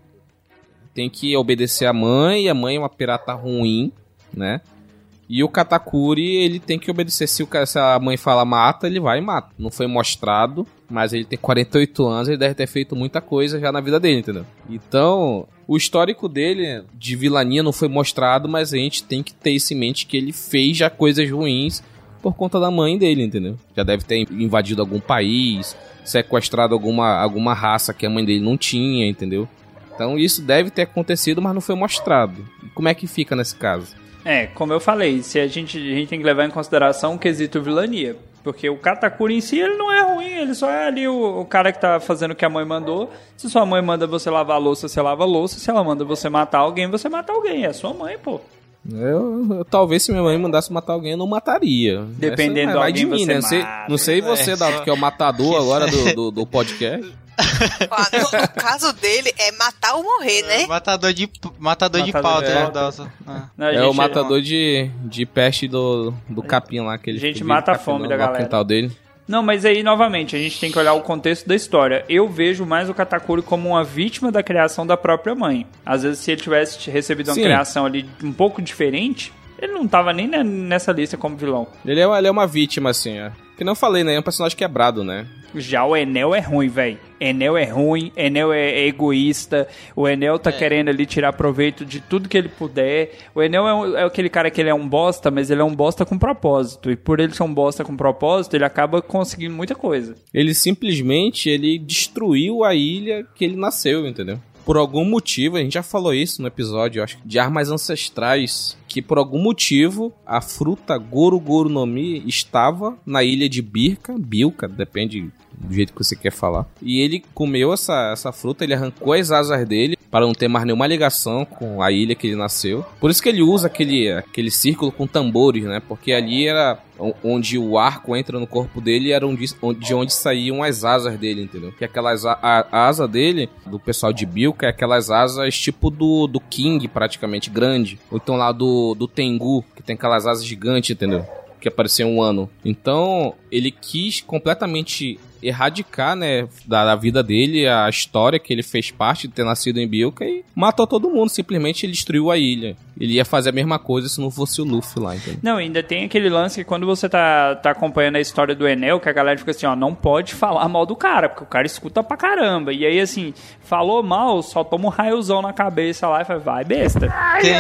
tem que obedecer a mãe, e a mãe é uma pirata ruim, né? E o Katakuri, ele tem que obedecer. Se, o, se a mãe fala mata, ele vai e mata. Não foi mostrado, mas ele tem 48 anos, ele deve ter feito muita coisa já na vida dele, entendeu? Então, o histórico dele de vilania não foi mostrado, mas a gente tem que ter isso em mente que ele fez já coisas ruins por conta da mãe dele, entendeu? Já deve ter invadido algum país, sequestrado alguma, alguma raça que a mãe dele não tinha, entendeu? Então isso deve ter acontecido, mas não foi mostrado. Como é que fica nesse caso? É, como eu falei, se a gente, a gente tem que levar em consideração o quesito vilania. Porque o Katakuri em si, ele não é ruim, ele só é ali o, o cara que tá fazendo o que a mãe mandou. Se sua mãe manda você lavar a louça, você lava a louça. Se ela manda você matar alguém, você mata alguém. É sua mãe, pô. Eu, eu- talvez se minha mãe mandasse matar alguém, eu não mataria. Dependendo Essa vai de alguém, mim, você né? Não sei, mata. não sei você, Dato, que é o matador agora do, do, do podcast. No, no caso dele, é matar ou morrer, né? Matador de, matador de Matador pauta, de né? pauta. Nossa. Ah. Não, a É o matador de, de peste do, do capim lá. Que ele A gente mata a fome da galera. quintal dele. Não, mas aí, novamente, a gente tem que olhar o contexto da história. Eu vejo mais o Katakuri como uma vítima da criação da própria mãe. Às vezes, se ele tivesse recebido uma Sim. criação ali um pouco diferente, ele não tava nem ne- nessa lista como vilão. Ele é, ele é uma vítima, assim, ó. Que não falei, né? É um personagem quebrado, né? Já o Enel é ruim, velho. Enel é ruim, Enel é egoísta, o Enel tá querendo ali tirar proveito de tudo que ele puder. O Enel é, um- é aquele cara que ele é um bosta, mas ele é um bosta com propósito. E por ele ser um bosta com propósito, ele acaba conseguindo muita coisa. Ele simplesmente ele destruiu a ilha que ele nasceu, entendeu? Por algum motivo, a gente já falou isso no episódio, eu acho, de armas ancestrais, que por algum motivo a fruta Goro Goro no Mi estava na ilha de Birka, Bilka, depende do jeito que você quer falar. E ele comeu essa, essa fruta, ele arrancou as asas dele para não ter mais nenhuma ligação com a ilha que ele nasceu. Por isso que ele usa aquele, aquele círculo com tambores, né? Porque ali era onde o arco entra no corpo dele, era onde, de onde saíam as asas dele, entendeu? Que aquelas a, a asa dele, do pessoal de Bilka, é aquelas asas tipo do, do King, praticamente, grande. Ou então lá do, do Tengu, que tem aquelas asas gigantes, entendeu? que apareceu um ano. Então, ele quis completamente erradicar, né, da, da, vida dele, a história que ele fez parte de ter nascido em Bilka e matou todo mundo. Simplesmente ele destruiu a ilha. Ele ia fazer a mesma coisa se não fosse o Luffy lá, entendeu? Não, ainda tem aquele lance que quando você tá, tá acompanhando a história do Enel, que a galera fica assim, ó, não pode falar mal do cara, porque o cara escuta pra caramba. E aí, assim, falou mal, só toma um raiozão na cabeça lá e fala, vai besta. Tem,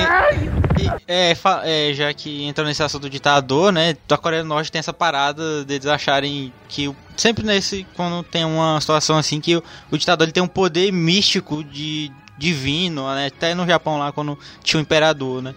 é, é, já que entrou nesse assunto do ditador, né, da Coreia do Norte tem essa parada deles acharem que sempre nesse quando tem uma situação assim que o, o ditador ele tem um poder místico de divino, né? Até no Japão lá quando tinha o imperador, né?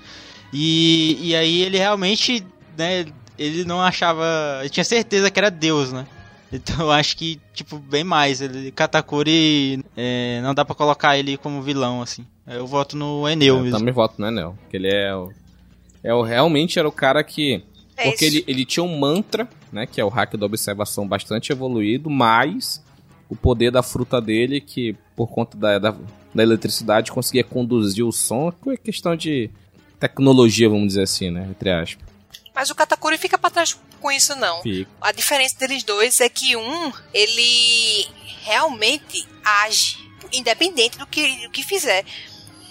E, e aí ele realmente, né, ele não achava, ele tinha certeza que era Deus, né? Então eu acho que, tipo, bem mais. Ele, Katakuri, é, não dá pra colocar ele como vilão, assim. Eu voto no Enel é, mesmo. Eu também voto no Enel. Que ele é o, é o. Realmente era o cara que. É porque ele, ele tinha um mantra, né? Que é o hack da observação bastante evoluído, mas o poder da fruta dele, que por conta da, da, da eletricidade conseguia conduzir o som, é questão de tecnologia, vamos dizer assim, né? Entre aspas. Mas o Katakuri fica pra trás com isso, não. Fica. A diferença deles dois é que um, ele realmente age, independente do que, do que fizer.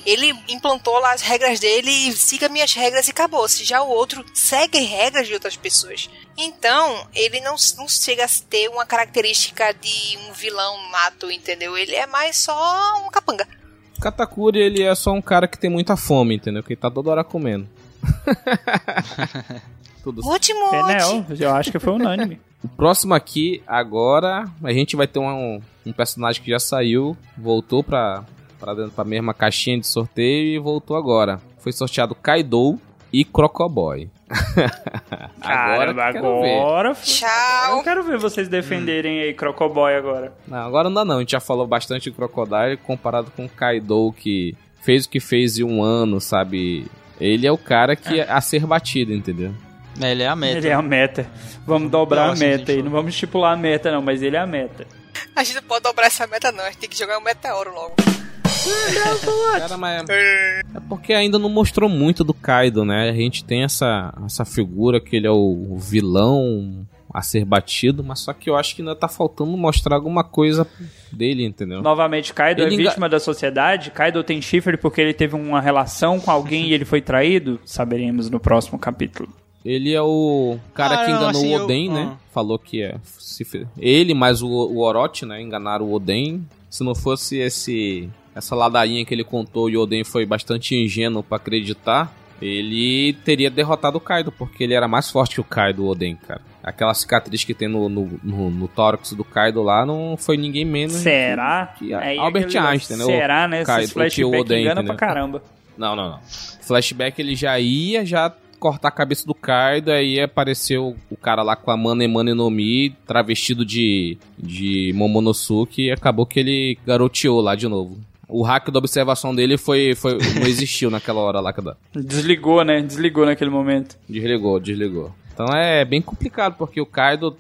Ele implantou lá as regras dele e siga minhas regras e acabou. Se já o outro segue regras de outras pessoas. Então, ele não, não chega a ter uma característica de um vilão nato, entendeu? Ele é mais só um capanga. Katakuri, ele é só um cara que tem muita fome, entendeu? Que ele tá toda hora comendo. Tudo Último. Enel, eu acho que foi unânime. o próximo aqui, agora, a gente vai ter um, um personagem que já saiu, voltou pra, pra dentro pra mesma caixinha de sorteio e voltou agora. Foi sorteado Kaido e Crocoboy. agora, agora, Tchau. Eu quero ver vocês defenderem aí Crocoboy agora. Não, agora não dá não. A gente já falou bastante de Crocodile comparado com Kaido que fez o que fez em um ano, sabe? Ele é o cara que é a ser batido, entendeu? Ele é a meta. Ele é a meta. Vamos dobrar Nossa, a meta aí. Não vamos estipular a meta, não, mas ele é a meta. A gente não pode dobrar essa meta, não. A gente tem que jogar um meteoro logo. Cara, mas é, porque ainda não mostrou muito do Kaido, né? A gente tem essa, essa figura que ele é o vilão a ser batido, mas só que eu acho que ainda tá faltando mostrar alguma coisa dele, entendeu? Novamente, Kaido ele é vítima da sociedade. Kaido tem chifre porque ele teve uma relação com alguém e ele foi traído. Saberemos no próximo capítulo. Ele é o cara ah, que enganou assim, o Oden, eu... né? Ah. Falou que é. Ele mais o, o Orochi, né? Enganaram o Oden. Se não fosse esse essa ladainha que ele contou e o Oden foi bastante ingênuo para acreditar, ele teria derrotado o Kaido, porque ele era mais forte que o Kaido, o Oden, cara. Aquela cicatriz que tem no, no, no, no tórax do Kaido lá não foi ninguém menos Será? que, que é Albert Einstein, né? Será, né? Kaido, Esses flashback Oden, engana entendeu? pra caramba. Não, não, não. Flashback ele já ia já cortar a cabeça do Kaido, aí apareceu o cara lá com a Mane Mane no Mi, travestido de, de Momonosuke, e acabou que ele garoteou lá de novo. O hack da observação dele foi, foi não existiu naquela hora lá. Desligou, né? Desligou naquele momento. Desligou, desligou. Então é bem complicado, porque o Kaido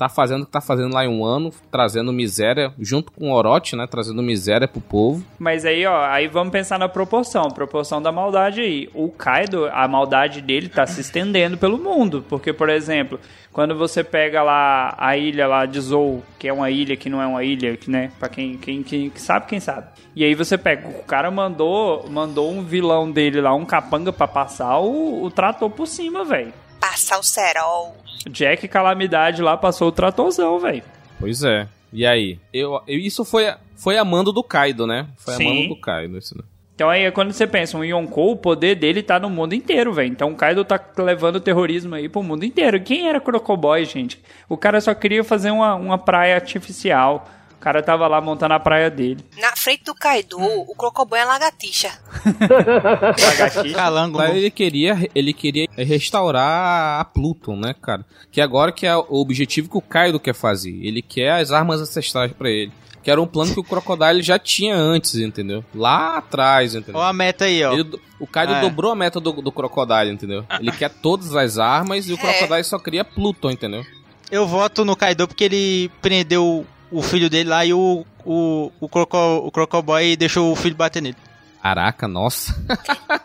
tá fazendo o que tá fazendo lá em um ano, trazendo miséria, junto com o Orochi, né? Trazendo miséria pro povo. Mas aí, ó, aí vamos pensar na proporção, proporção da maldade aí. O Kaido, a maldade dele tá se estendendo pelo mundo. Porque, por exemplo, quando você pega lá a ilha lá de Zou, que é uma ilha que não é uma ilha, que, né? Pra quem, quem, quem sabe, quem sabe. E aí você pega, o cara mandou, mandou um vilão dele lá, um capanga pra passar o, o trator por cima, velho. Passar o cerol. Jack Calamidade lá passou o tratorzão, velho. Pois é. E aí? Eu, eu, isso foi, foi a mando do Kaido, né? Foi Sim. a mando do Kaido, isso, né? Então aí quando você pensa, um Yonkou, o poder dele tá no mundo inteiro, velho. Então o Kaido tá levando o terrorismo aí pro mundo inteiro. Quem era Crocoboy, gente? O cara só queria fazer uma, uma praia artificial o cara tava lá montando a praia dele. Na frente do Kaido, o Crocoboy é lagartixa. lagartixa? Calango. Ele queria, ele queria restaurar a Pluton, né, cara? Que agora que é o objetivo que o Kaido quer fazer. Ele quer as armas ancestrais para ele. Que era um plano que o Crocodile já tinha antes, entendeu? Lá atrás, entendeu? Olha a meta aí, ó. Ele, o Kaido é. dobrou a meta do, do Crocodile, entendeu? Ele quer todas as armas e o é. Crocodile só cria Pluton, entendeu? Eu voto no Kaido porque ele prendeu o filho dele lá e o, o, o, Croco, o Crocoboy deixou o filho bater nele. Caraca, nossa.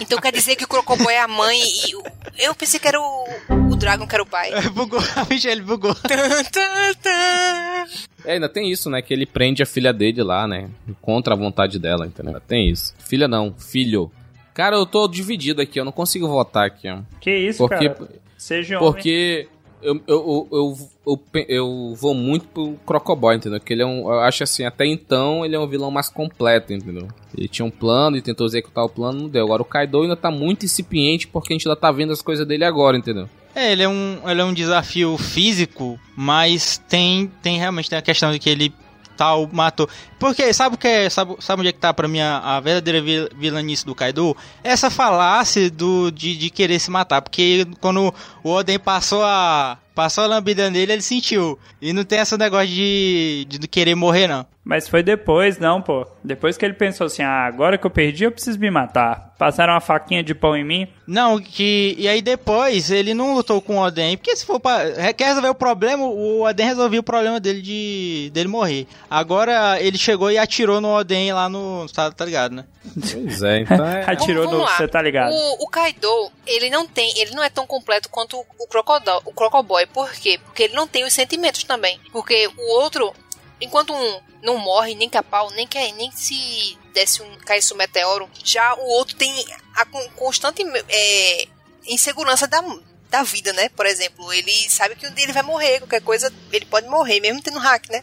Então quer dizer que o Crocoboy é a mãe e o... Eu pensei que era o, o Dragon que era o pai. bugou, a Michelle bugou. É, ainda tem isso, né? Que ele prende a filha dele lá, né? Contra a vontade dela, entendeu? Tem isso. Filha não, filho. Cara, eu tô dividido aqui, eu não consigo votar aqui, ó. Que isso, Porque, cara? Seja homem. porque eu, eu, eu, eu, vou muito pro Crocoboy, entendeu? Porque ele é um. Eu acho assim, até então ele é um vilão mais completo, entendeu? Ele tinha um plano e tentou executar o plano, não deu. Agora o Kaido ainda tá muito incipiente porque a gente ainda tá vendo as coisas dele agora, entendeu? É, ele é um, ele é um desafio físico, mas tem, tem realmente tem a questão de que ele tal matou. Porque sabe o que é, sabe, sabe onde é que tá pra mim a, a verdadeira vil- vilanice do Kaido? Essa falácia do, de, de querer se matar. Porque quando o Oden passou a, passou a lambida nele, ele sentiu. E não tem esse negócio de, de querer morrer, não. Mas foi depois, não, pô. Depois que ele pensou assim, ah, agora que eu perdi, eu preciso me matar. Passaram uma faquinha de pão em mim. Não, que. E aí depois ele não lutou com o Oden. Porque se for pra. Quer resolver o problema, o Oden resolveu o problema dele de. dele morrer. Agora ele chegou e atirou no Oden lá no. Tá, tá ligado, né? Pois é, então é. Atirou Vamos no. lá. Você tá ligado? O, o Kaido, ele não tem, ele não é tão completo quanto o, o, Crocodile, o Crocoboy. Por quê? Porque ele não tem os sentimentos também. Porque o outro, enquanto um não morre nem capau, nem que nem se desse um caísse um meteoro, já o outro tem a con- constante é, insegurança da da vida, né? Por exemplo, ele sabe que um dia ele vai morrer, qualquer coisa, ele pode morrer, mesmo tendo hack, né?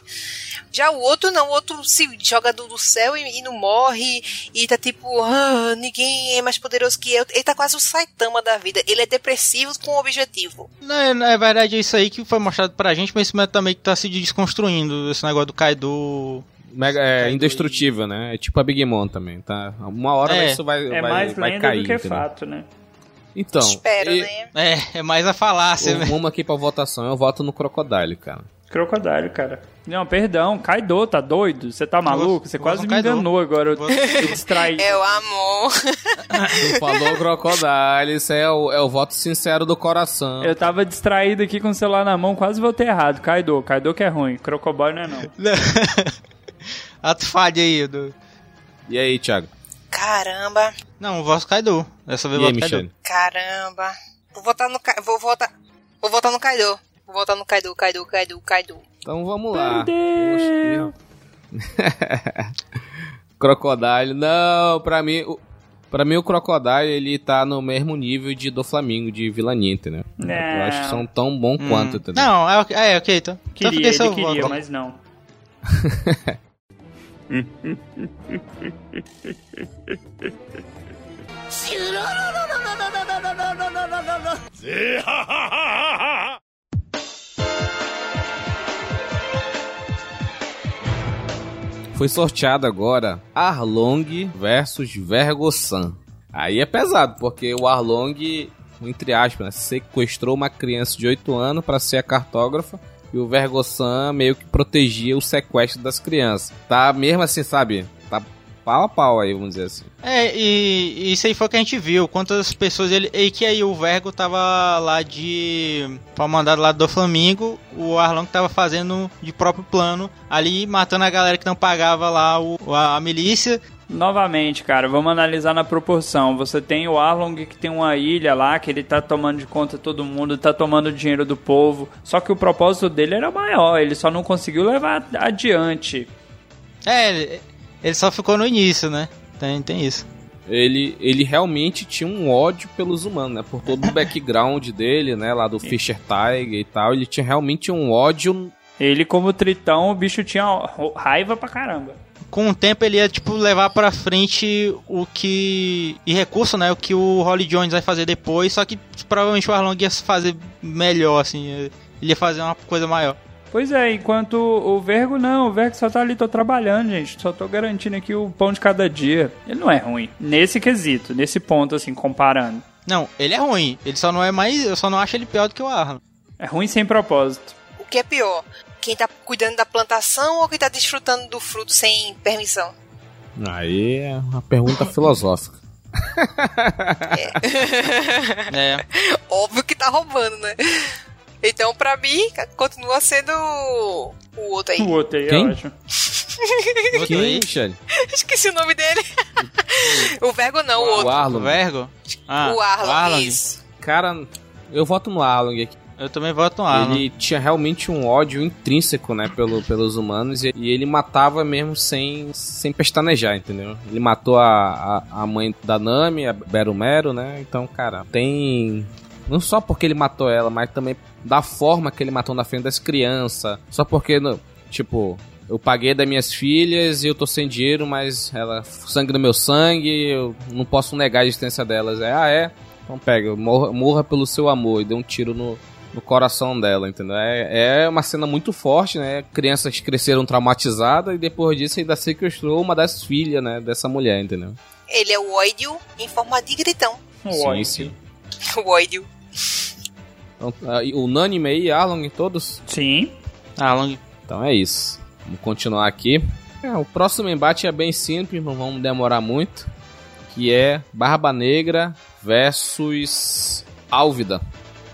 Já o outro não, o outro se joga do, do céu e, e não morre, e tá tipo, ah, ninguém é mais poderoso que eu. Ele tá quase o Saitama da vida. Ele é depressivo com objetivo. Não, é, na verdade é isso aí que foi mostrado pra gente, mas isso também que tá se desconstruindo. Esse negócio do Kaido. Mega, é indestrutível, né? É tipo a Big Mom também, tá? Uma hora É. isso vai, É vai, mais vai lenda cair, do que entendeu? fato, né? Então, Espero, e- né? É, é mais a falácia, né? vamos aqui pra votação, eu voto no Crocodile, cara. Crocodile, cara. Não, perdão, Kaido, tá doido? Você tá maluco? Você quase me Kaido. enganou agora. Eu eu distraí. É o amor. Tu falou Crocodile, isso é o, é o voto sincero do coração. Eu tava distraído aqui com o celular na mão, quase votei errado. Kaido, Kaido que é ruim. Crocoboy não é não. Ato falha aí. Do... E aí, Thiago? Caramba, Não, eu voto Kaido. Dessa vez eu voto Kaido. Caramba. Vou votar no Ka- vou votar Vou votar no Kaido. Vou votar no Kaido, Kaido, Kaido, Kaido. Então vamos lá. Perdeu. Crocodile, não, pra mim, o- pra mim o Crocodile ele tá no mesmo nível de do Flamengo, de vilania, entendeu? Não. Eu acho que são tão bom Hum. quanto, entendeu? Não, é, ok- é ok, então. então Queria, fiquei ele queria, voto. mas não. Foi sorteado agora Arlong versus Vergo-san. Aí é pesado, porque o Arlong, entre aspas, né, sequestrou uma criança de 8 anos para ser a cartógrafa e o Vergo-san meio que protegia o sequestro das crianças. Tá mesmo assim, sabe? Tá pau a pau aí, vamos dizer assim. É, e, e isso aí foi o que a gente viu. Quantas pessoas ele. E que aí o Vergo tava lá de. Pra mandar lá do Flamengo. O Arlong tava fazendo de próprio plano. Ali matando a galera que não pagava lá o, a, a milícia. Novamente, cara, vamos analisar na proporção. Você tem o Arlong que tem uma ilha lá, que ele tá tomando de conta todo mundo, tá tomando o dinheiro do povo. Só que o propósito dele era maior, ele só não conseguiu levar adiante. É, ele, ele só ficou no início, né? Tem, tem isso. Ele, ele realmente tinha um ódio pelos humanos, né? Por todo o background dele, né? Lá do Fischer Tiger e tal. Ele tinha realmente um ódio Ele, como tritão, o bicho tinha raiva pra caramba. Com o tempo ele ia, tipo, levar pra frente o que. E recurso, né? O que o Holly Jones vai fazer depois. Só que provavelmente o Arlong ia fazer melhor, assim. Ele ia fazer uma coisa maior. Pois é, enquanto o Vergo não, o Vergo só tá ali, tô trabalhando, gente. Só tô garantindo aqui o pão de cada dia. Ele não é ruim. Nesse quesito, nesse ponto, assim, comparando. Não, ele é ruim. Ele só não é mais. Eu só não acho ele pior do que o Arlong. É ruim sem propósito. O que é pior? Quem tá cuidando da plantação ou quem tá desfrutando do fruto sem permissão? Aí é uma pergunta filosófica. É. Óbvio que tá roubando, né? Então, pra mim, continua sendo o outro aí. O outro aí Quem? é ótimo. Outro Quem, aí. Michele? Esqueci o nome dele. O Vergo não, o O outro. O Arlong. Vergo? Ah, o Arlong, Arlong. isso. Cara, eu voto no Arlong aqui. Eu também voto no. Ele tinha realmente um ódio intrínseco, né, pelo, pelos humanos e, e ele matava mesmo sem, sem pestanejar, entendeu? Ele matou a, a, a mãe da Nami, a Berumero, né? Então, cara, tem. Não só porque ele matou ela, mas também da forma que ele matou na frente das crianças. Só porque, no- tipo, eu paguei das minhas filhas e eu tô sem dinheiro, mas ela sangue no meu sangue, eu não posso negar a existência delas. É, ah, é? Então pega, morra, morra pelo seu amor e deu um tiro no, no coração dela, entendeu? É, é uma cena muito forte, né? Crianças cresceram traumatizadas e depois disso ainda sequestrou uma das filhas, né? Dessa mulher, entendeu? Ele é o Oidio em forma de gritão. Sim, sim. O Oidio. Então, ah, e o Nanime e Arlong, todos. Sim. Arlong. Então é isso. Vamos continuar aqui. É, o próximo embate é bem simples, não vamos demorar muito. Que é Barba Negra versus Álvida.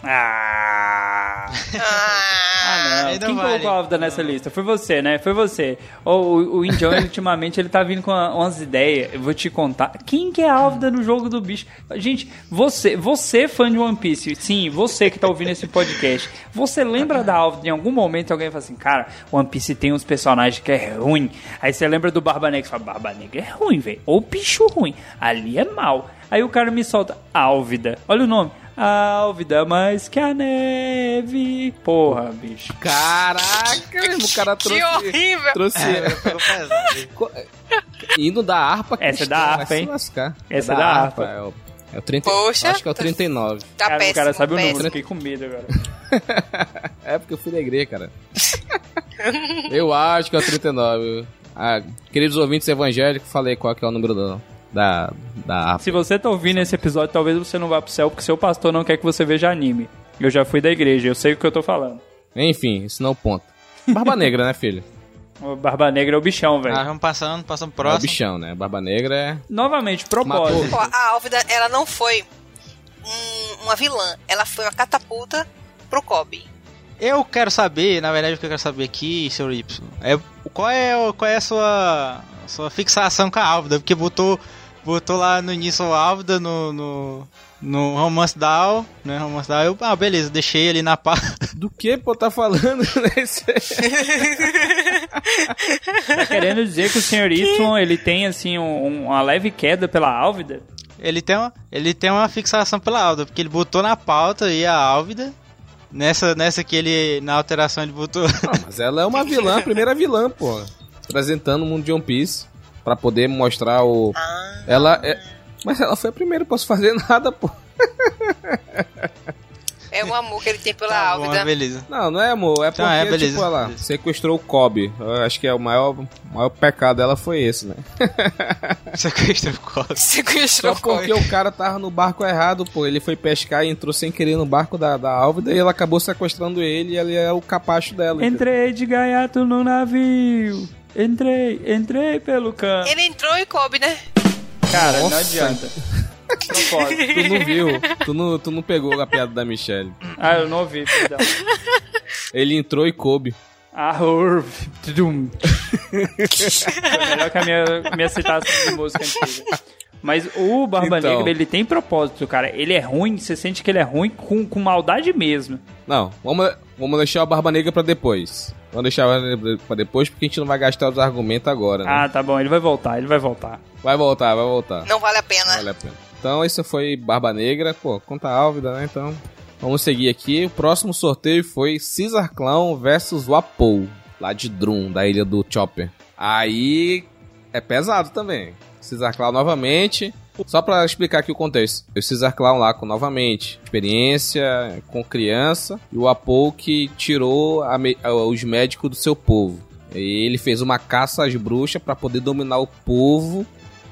Ah. Ah, não. Quem vale. colocou a Álvida nessa lista? Foi você, né? Foi você. O, o, o Indião, ultimamente, ele tá vindo com uma- umas ideias. Eu vou te contar. Quem que é a Álvida no jogo do bicho? Gente, você, você fã de One Piece, sim, você que tá ouvindo esse podcast, você lembra da Álvida em algum momento alguém fala assim, cara, One Piece tem uns personagens que é ruim. Aí você lembra do Barba Negra e fala, Barba Negra é ruim, velho. Ou bicho ruim. Ali é mal. Aí o cara me solta, Álvida. Olha o nome. Álvida mais que a neve. Porra, bicho. Caraca, mesmo, o cara trouxe. Que horrível! Trouxe. Co- Indo da harpa Essa é da harpa, hein? Essa é da harpa. É o, é o 30, Poxa. Acho que é o 39. Tá cara, péssimo, o cara sabe o péssimo. número, fiquei com medo agora. É porque eu fui da igreja, cara. eu acho que é o 39. Ah, queridos ouvintes evangélicos, falei qual que é o número do, da, da. Se você tá ouvindo esse episódio, talvez você não vá pro céu porque seu pastor não quer que você veja anime. Eu já fui da igreja, eu sei o que eu tô falando. Enfim, esse não é o ponto. Barba Negra, né, filho? O Barba Negra é o bichão, velho. Ah, vamos passando, passando É o próximo. bichão, né? Barba Negra é. Novamente, propósito. Ó, a Álvida, ela não foi um- uma vilã, ela foi uma catapulta pro Kobe. Eu quero saber, na verdade, o que eu quero saber aqui, senhor Y, é qual é, qual é a sua, sua fixação com a Álvida? Porque botou, botou lá no início a Álvida no, no, no Romance Down, né? Romance Down, eu, ah, beleza, deixei ali na pá. Do que, pô, tá falando? nesse- Tá querendo dizer que o Sr. Y, ele tem, assim, um- uma leve queda pela Álvida? Ele tem, uma, ele tem uma fixação pela Álvida, porque ele botou na pauta aí a Álvida. Nessa, nessa que ele, na alteração, ele botou. Não, mas ela é uma vilã, a primeira vilã, pô. Apresentando o mundo de One Piece. Pra poder mostrar o. Ah, Ela é. Mas ela foi a primeira, posso fazer nada, pô. é o amor que ele tem pela Tá bom, Álvida. beleza. Não, não é amor, é porque, Tá, é, beleza, tipo, ela beleza. sequestrou o Kobe. Eu acho que é o maior, maior pecado dela foi esse, né? Sequestro Costa. Sequestrou Só o Kobe. porque o cara tava no barco errado, pô. Ele foi pescar e entrou sem querer no barco da, da Álvida e ela acabou sequestrando ele e ele é o capacho dela. entendeu? Entrei de gaiato no navio. Entrei, entrei pelo canto. Ele entrou em Kobe, né? Cara, não Nossa. adianta. Propósito. Tu não viu, tu não, tu não pegou a piada da Michelle. Ah, eu não ouvi, perdão. Ele entrou e coube. Ah. Foi melhor que a minha, minha citação de música antiga. Mas o Barba Então. Negra, ele tem propósito, cara. Ele é ruim, você sente que ele é ruim com, com maldade mesmo. Não, vamos, vamos deixar a Barba Negra pra depois. Vamos deixar a Barba Negra pra depois porque a gente não vai gastar os argumentos agora, né? Ah, tá bom, ele vai voltar, ele vai voltar. Vai voltar, vai voltar. Não vale a pena. Vale a pena. Então, isso foi Barba Negra, pô, conta Álvida, né? Então, vamos seguir aqui. O próximo sorteio foi Caesar Clown versus Wapou, lá de Drum, da ilha do Chopper. Aí, é pesado também. Caesar Clown novamente. Só pra explicar aqui o contexto. O Caesar Clown lá com novamente experiência com criança e o Apou que tirou a me- os médicos do seu povo. E ele fez uma caça às bruxas pra poder dominar o povo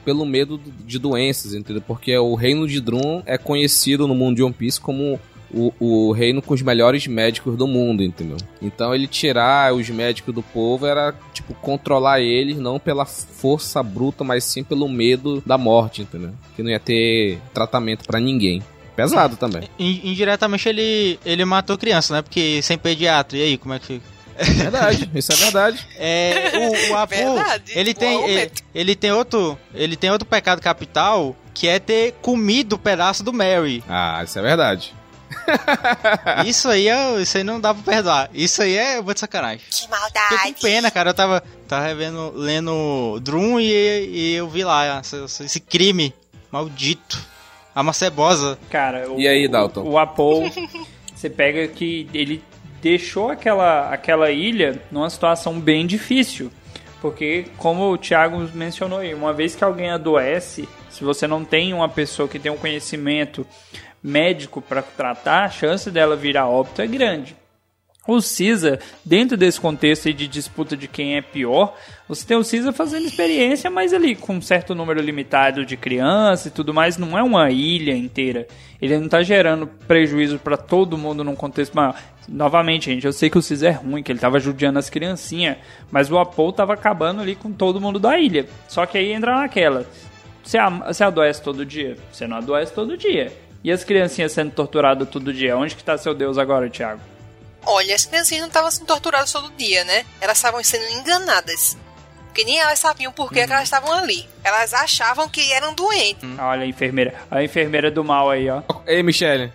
pelo medo de doenças, entendeu? Porque o reino de Drum é conhecido no mundo de One Piece como o, o reino com os melhores médicos do mundo, entendeu? Então ele tirar os médicos do povo era, tipo, controlar eles não pela força bruta, mas sim pelo medo da morte, entendeu? Que não ia ter tratamento pra ninguém. Pesado também. In- Indiretamente ele, ele matou criança, né? Porque sem pediatra. E aí, como é que fica? Verdade, isso é verdade. É, o, o Apu, Verdade, ele tem ele, ele tem outro, ele tem outro pecado capital, que é ter comido o pedaço do Mary. Ah, isso é verdade. Isso aí, é, isso aí não dá pra perdoar. Isso aí é muito sacanagem. Que Fiquei maldade. com pena, cara. Eu tava, tava vendo, lendo Drum e, e eu vi lá esse, esse crime maldito. A macebosa. Cara, o, E aí, Dalton? O, o Apol, você pega que ele deixou aquela, aquela ilha numa situação bem difícil. Porque, como o Thiago mencionou aí, uma vez que alguém adoece, se você não tem uma pessoa que tem um conhecimento médico para tratar, a chance dela virar óbito é grande. O Cisa, dentro desse contexto de disputa de quem é pior, você tem o Cisa fazendo experiência, mas ali com um certo número limitado de crianças e tudo mais, não é uma ilha inteira. Ele não tá gerando prejuízo para todo mundo num contexto maior. Novamente, gente, eu sei que o Cisa é ruim, que ele tava judiando as criancinhas, mas o Apol tava acabando ali com todo mundo da ilha. Só que aí entra naquela. Você adoece todo dia? Você não adoece todo dia. E as criancinhas sendo torturadas todo dia? Onde que tá seu Deus agora, Thiago? Olha, as criancinhas não estavam sendo torturadas todo dia, né? Elas estavam sendo enganadas. Porque nem elas sabiam por que, que elas estavam ali. Elas achavam que eram doentes. Olha a enfermeira. A enfermeira do mal aí, ó. Ei, Michele,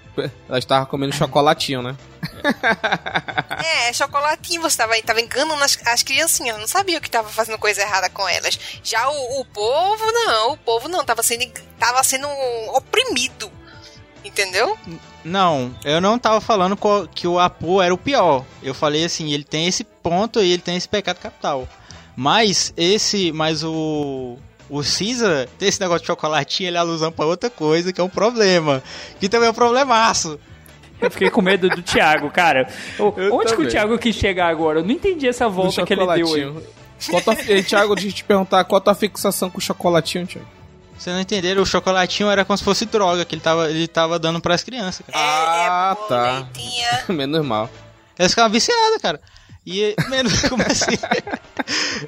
ela estava comendo chocolatinho, né? É, chocolatinho, você tava, tava enganando as, as criancinhas, não sabia que tava fazendo coisa errada com elas. Já o, o povo, não, o povo não, tava sendo, tava sendo oprimido. Entendeu? Não, eu não tava falando que o Apu era o pior. Eu falei assim, ele tem esse ponto e ele tem esse pecado capital. Mas esse, mas o o Caesar tem esse negócio de chocolatinho, ele é alusão pra outra coisa, que é um problema. Que também é um problemaço. Eu fiquei com medo do Thiago, cara. Eu onde que o também. Thiago quis chegar agora? Eu não entendi essa volta que ele deu aí. Qual Thiago, deixa eu te perguntar, qual a tua fixação com o chocolatinho, Thiago? Vocês não entenderam? O chocolatinho era como se fosse droga que ele tava, ele tava dando pras crianças. Cara. Ah, é, tá. boletinha. Menos mal. Eles ficavam viciados, cara. E menos como assim?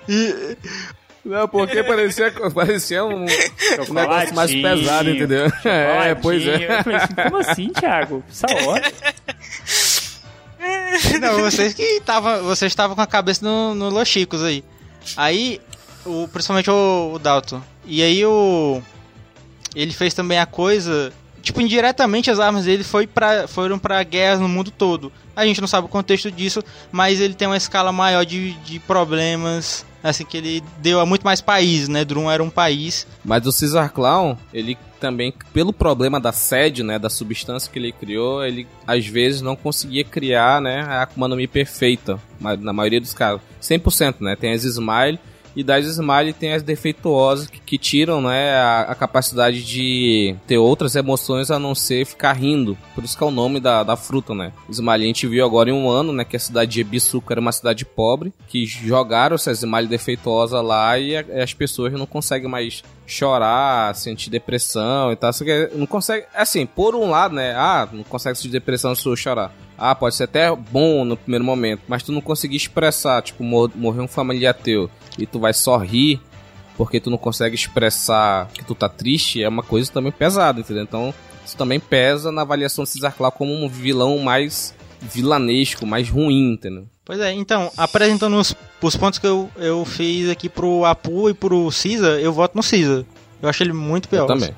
E, Não, porque parecia, parecia um, um negócio mais pesado, entendeu? É, pois é. Assim, como assim, Thiago? Essa hora? Não, vocês que estavam. Vocês estavam com a cabeça no, no Los Chicos aí. Aí, o, principalmente o, o Dalton. E aí o. Ele fez também a coisa. Tipo, indiretamente as armas dele foi pra, foram pra guerras no mundo todo. A gente não sabe o contexto disso, mas ele tem uma escala maior de, de problemas. Assim, que ele deu a muito mais países, né? Drum era um país. Mas o Caesar Clown, ele também, pelo problema da sede, né, da substância que ele criou, ele às vezes não conseguia criar, né, a Akuma no Mi perfeita, na maioria dos casos. 100%, né, tem as Smile, e das Smile tem as defeituosas que, que tiram, né, a, a capacidade de ter outras emoções a não ser ficar rindo. Por isso que é o nome da, da fruta, né. Smile a gente viu agora em um ano, né, que a cidade de Ebisuca era uma cidade pobre, que jogaram essas Smile defeituosas lá e a- as pessoas não conseguem mais chorar, sentir depressão e tal. Não consegue. Assim, por um lado, né? Ah, não consegue sentir depressão se eu chorar. Ah, pode ser até bom no primeiro momento, mas tu não conseguir expressar, tipo, mor- morrer um familiar teu e tu vai só rir porque tu não consegue expressar que tu tá triste, é uma coisa também pesada, entendeu? Então, isso também pesa na avaliação de Cesar Clau como um vilão mais vilanesco, mais ruim, entendeu? Pois é, então, apresentando os, os pontos que eu, eu fiz aqui pro Apu e pro Caesar, eu voto no Caesar. Eu acho ele muito pior. Eu também.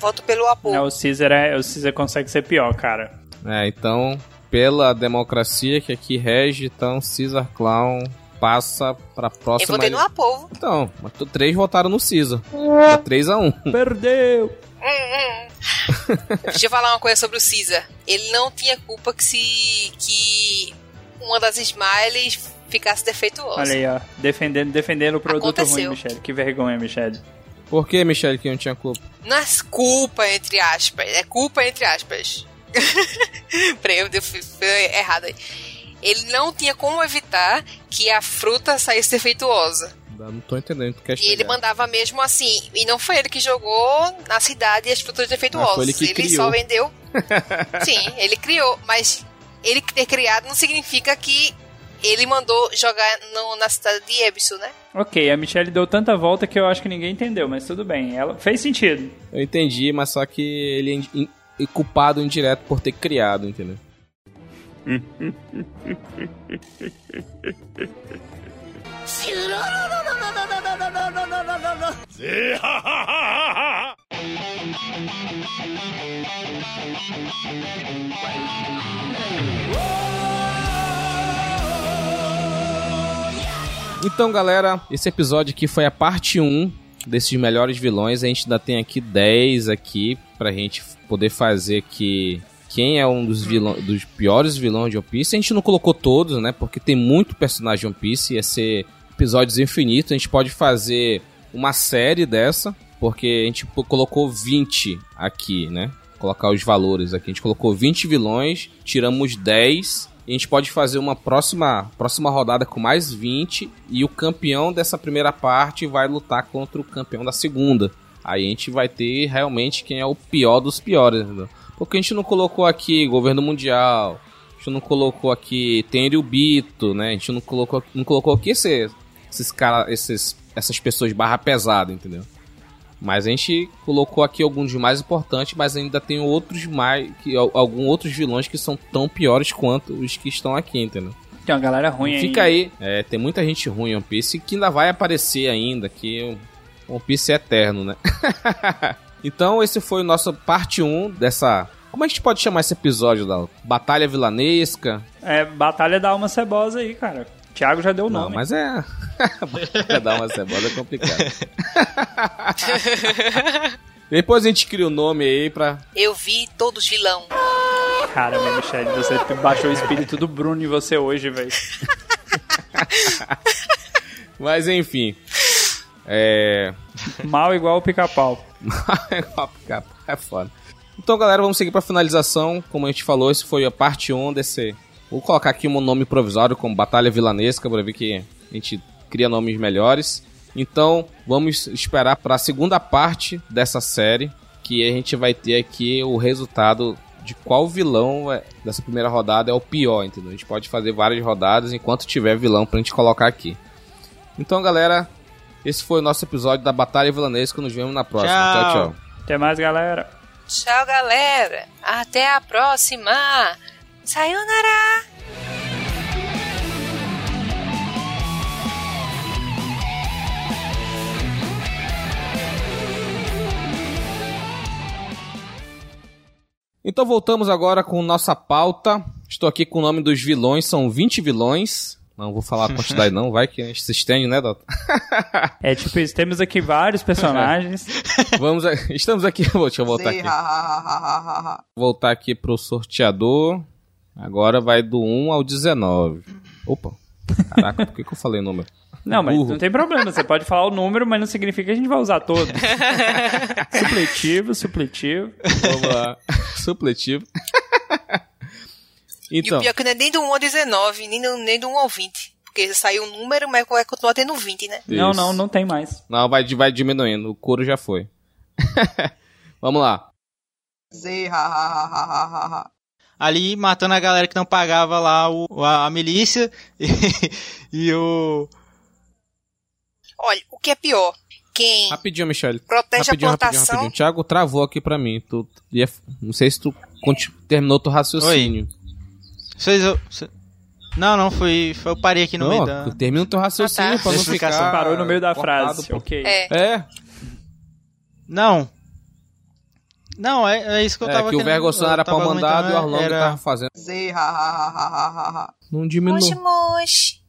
Voto pelo apoio. Não, o Caesar, é, o Caesar consegue ser pior, cara. É, então, pela democracia que aqui rege, então Caesar Clown passa pra Eu próxima. votei no apovo. Então, mas três votaram no Caesar. Tá 3 a 1 Perdeu! Deixa eu falar uma coisa sobre o Caesar. Ele não tinha culpa que se. que uma das Smiles ficasse defeituosa. Olha aí, ó. Defendendo, defendendo o produto Aconteceu. ruim, Michelle. Que vergonha, Michelle. Por que, Michelle, que não tinha culpa? Não é culpa, entre aspas. É culpa, entre aspas. Peraí, eu eu fui errado aí. Ele não tinha como evitar que a fruta saísse defeituosa. Não tô entendendo. Tu quer E ele mandava mesmo assim. E não foi ele que jogou na cidade as frutas defeituosas. Ah, foi ele que criou. só vendeu. Sim, ele criou. Mas ele ter criado não significa que ele mandou jogar no- na cidade de Ebisu, né? Ok, a Michelle deu tanta volta que eu acho que ninguém entendeu, mas tudo bem. Ela fez sentido. Eu entendi, mas só que ele é in- in- culpado indireto por ter criado, entendeu? Então, galera, esse episódio aqui foi a parte 1 desses melhores vilões. A gente ainda tem aqui 10 aqui pra gente poder fazer aqui quem é um dos, vilão, dos piores vilões de One Piece. A gente não colocou todos, né? Porque tem muito personagem de One Piece, ia ser episódios infinitos. A gente pode fazer uma série dessa, porque a gente colocou 20 aqui, né? Colocar os valores aqui. A gente colocou 20 vilões, tiramos 10 a gente pode fazer uma próxima, próxima rodada com mais 20 e o campeão dessa primeira parte vai lutar contra o campeão da segunda. Aí a gente vai ter realmente quem é o pior dos piores, entendeu? Porque a gente não colocou aqui governo mundial, a gente não colocou aqui Bito, né? A gente não colocou, não colocou aqui esses, esses cara, esses, essas pessoas barra pesada, entendeu? Mas a gente colocou aqui alguns mais importantes, mas ainda tem outros mais. Que, alguns outros vilões que são tão piores quanto os que estão aqui, entendeu? Tem uma galera ruim aí. Fica aí. É, tem muita gente ruim em One Piece que ainda vai aparecer ainda, que One Piece é eterno, né? então, esse foi o nosso parte 1 dessa. Como a gente pode chamar esse episódio da Batalha Vilanesca? É, Batalha da Alma Cebosa aí, cara. Thiago já deu o nome. Não, mas é. Dar uma cebola é complicado. Depois a gente cria o um nome aí pra. Eu vi todos vilão. Caramba, Michelle, você baixou o espírito do Bruno em você hoje, velho. Mas enfim. É. Mal igual o pica-pau. Mal igual o pica-pau. É foda. Então, galera, vamos seguir pra finalização. Como a gente falou, esse foi a parte 1 desse. Vou colocar aqui um nome provisório como Batalha Vilanesca, pra ver que a gente cria nomes melhores. Então, vamos esperar para a segunda parte dessa série, que a gente vai ter aqui o resultado de qual vilão é, dessa primeira rodada é o pior, entendeu? A gente pode fazer várias rodadas enquanto tiver vilão pra gente colocar aqui. Então, galera, esse foi o nosso episódio da Batalha Vilanesca. Nos vemos na próxima. Tchau, tchau. tchau. Até mais, galera. Tchau, galera. Até a próxima. Sayonara. Então voltamos agora com nossa pauta. Estou aqui com o nome dos vilões, são 20 vilões. Não vou falar a quantidade não, vai que a gente se estende, né, Dota? é tipo isso, temos aqui vários personagens. Vamos, a... estamos aqui, deixa eu voltar aqui. voltar aqui pro sorteador. Agora vai do 1 ao 19. Opa, caraca, por que, que eu falei número? Não, mas Burro. não tem problema. Você pode falar o número, mas não significa que a gente vai usar todo. supletivo, supletivo. Vamos lá. Supletivo. Então. E o então. pior é que não é nem do 1 ao 19, nem do, nem do 1 ao 20. Porque saiu um número, mas vai continuar tendo 20, né? Isso. Não, não, não tem mais. Não, vai, vai diminuindo. O couro já foi. Vamos lá. Ali matando a galera que não pagava lá o, a, a milícia e, e o Olha, o que é pior? Quem rapidinho, Michelle. protege rapidinho, a plantação... Rapidinho, rapidinho. O Thiago travou aqui pra mim. Tu, ia, não sei se tu terminou teu raciocínio. Vocês... Não, não, foi, foi. Eu parei aqui no não, meio da. Termina o teu raciocínio ah, tá. pra não ficar. Você parou no meio da frase. Ok. É. é. Não. Não, é, é isso que eu é, tava que o Vergossano era pra mandado e o Orlando era... tava fazendo. Não diminui.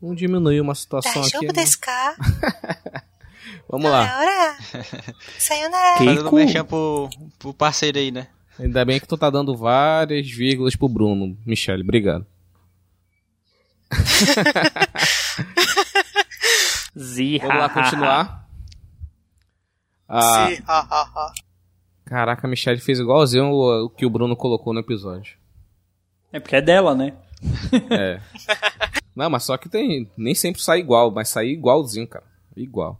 Não diminuiu uma situação aqui. Né? Vamos lá. Sayonara. Fazendo mexer pro, pro parceiro aí, né? Ainda bem que tu tá dando várias vírgulas pro Bruno, Michele. Obrigado. Ziha. Vamos lá continuar. Ah, Caraca, a Michelle fez igualzinho o, o que o Bruno colocou no episódio. É porque é dela, né? é. Não, mas só que tem. Nem sempre sai igual, mas sai igualzinho, cara. Igual.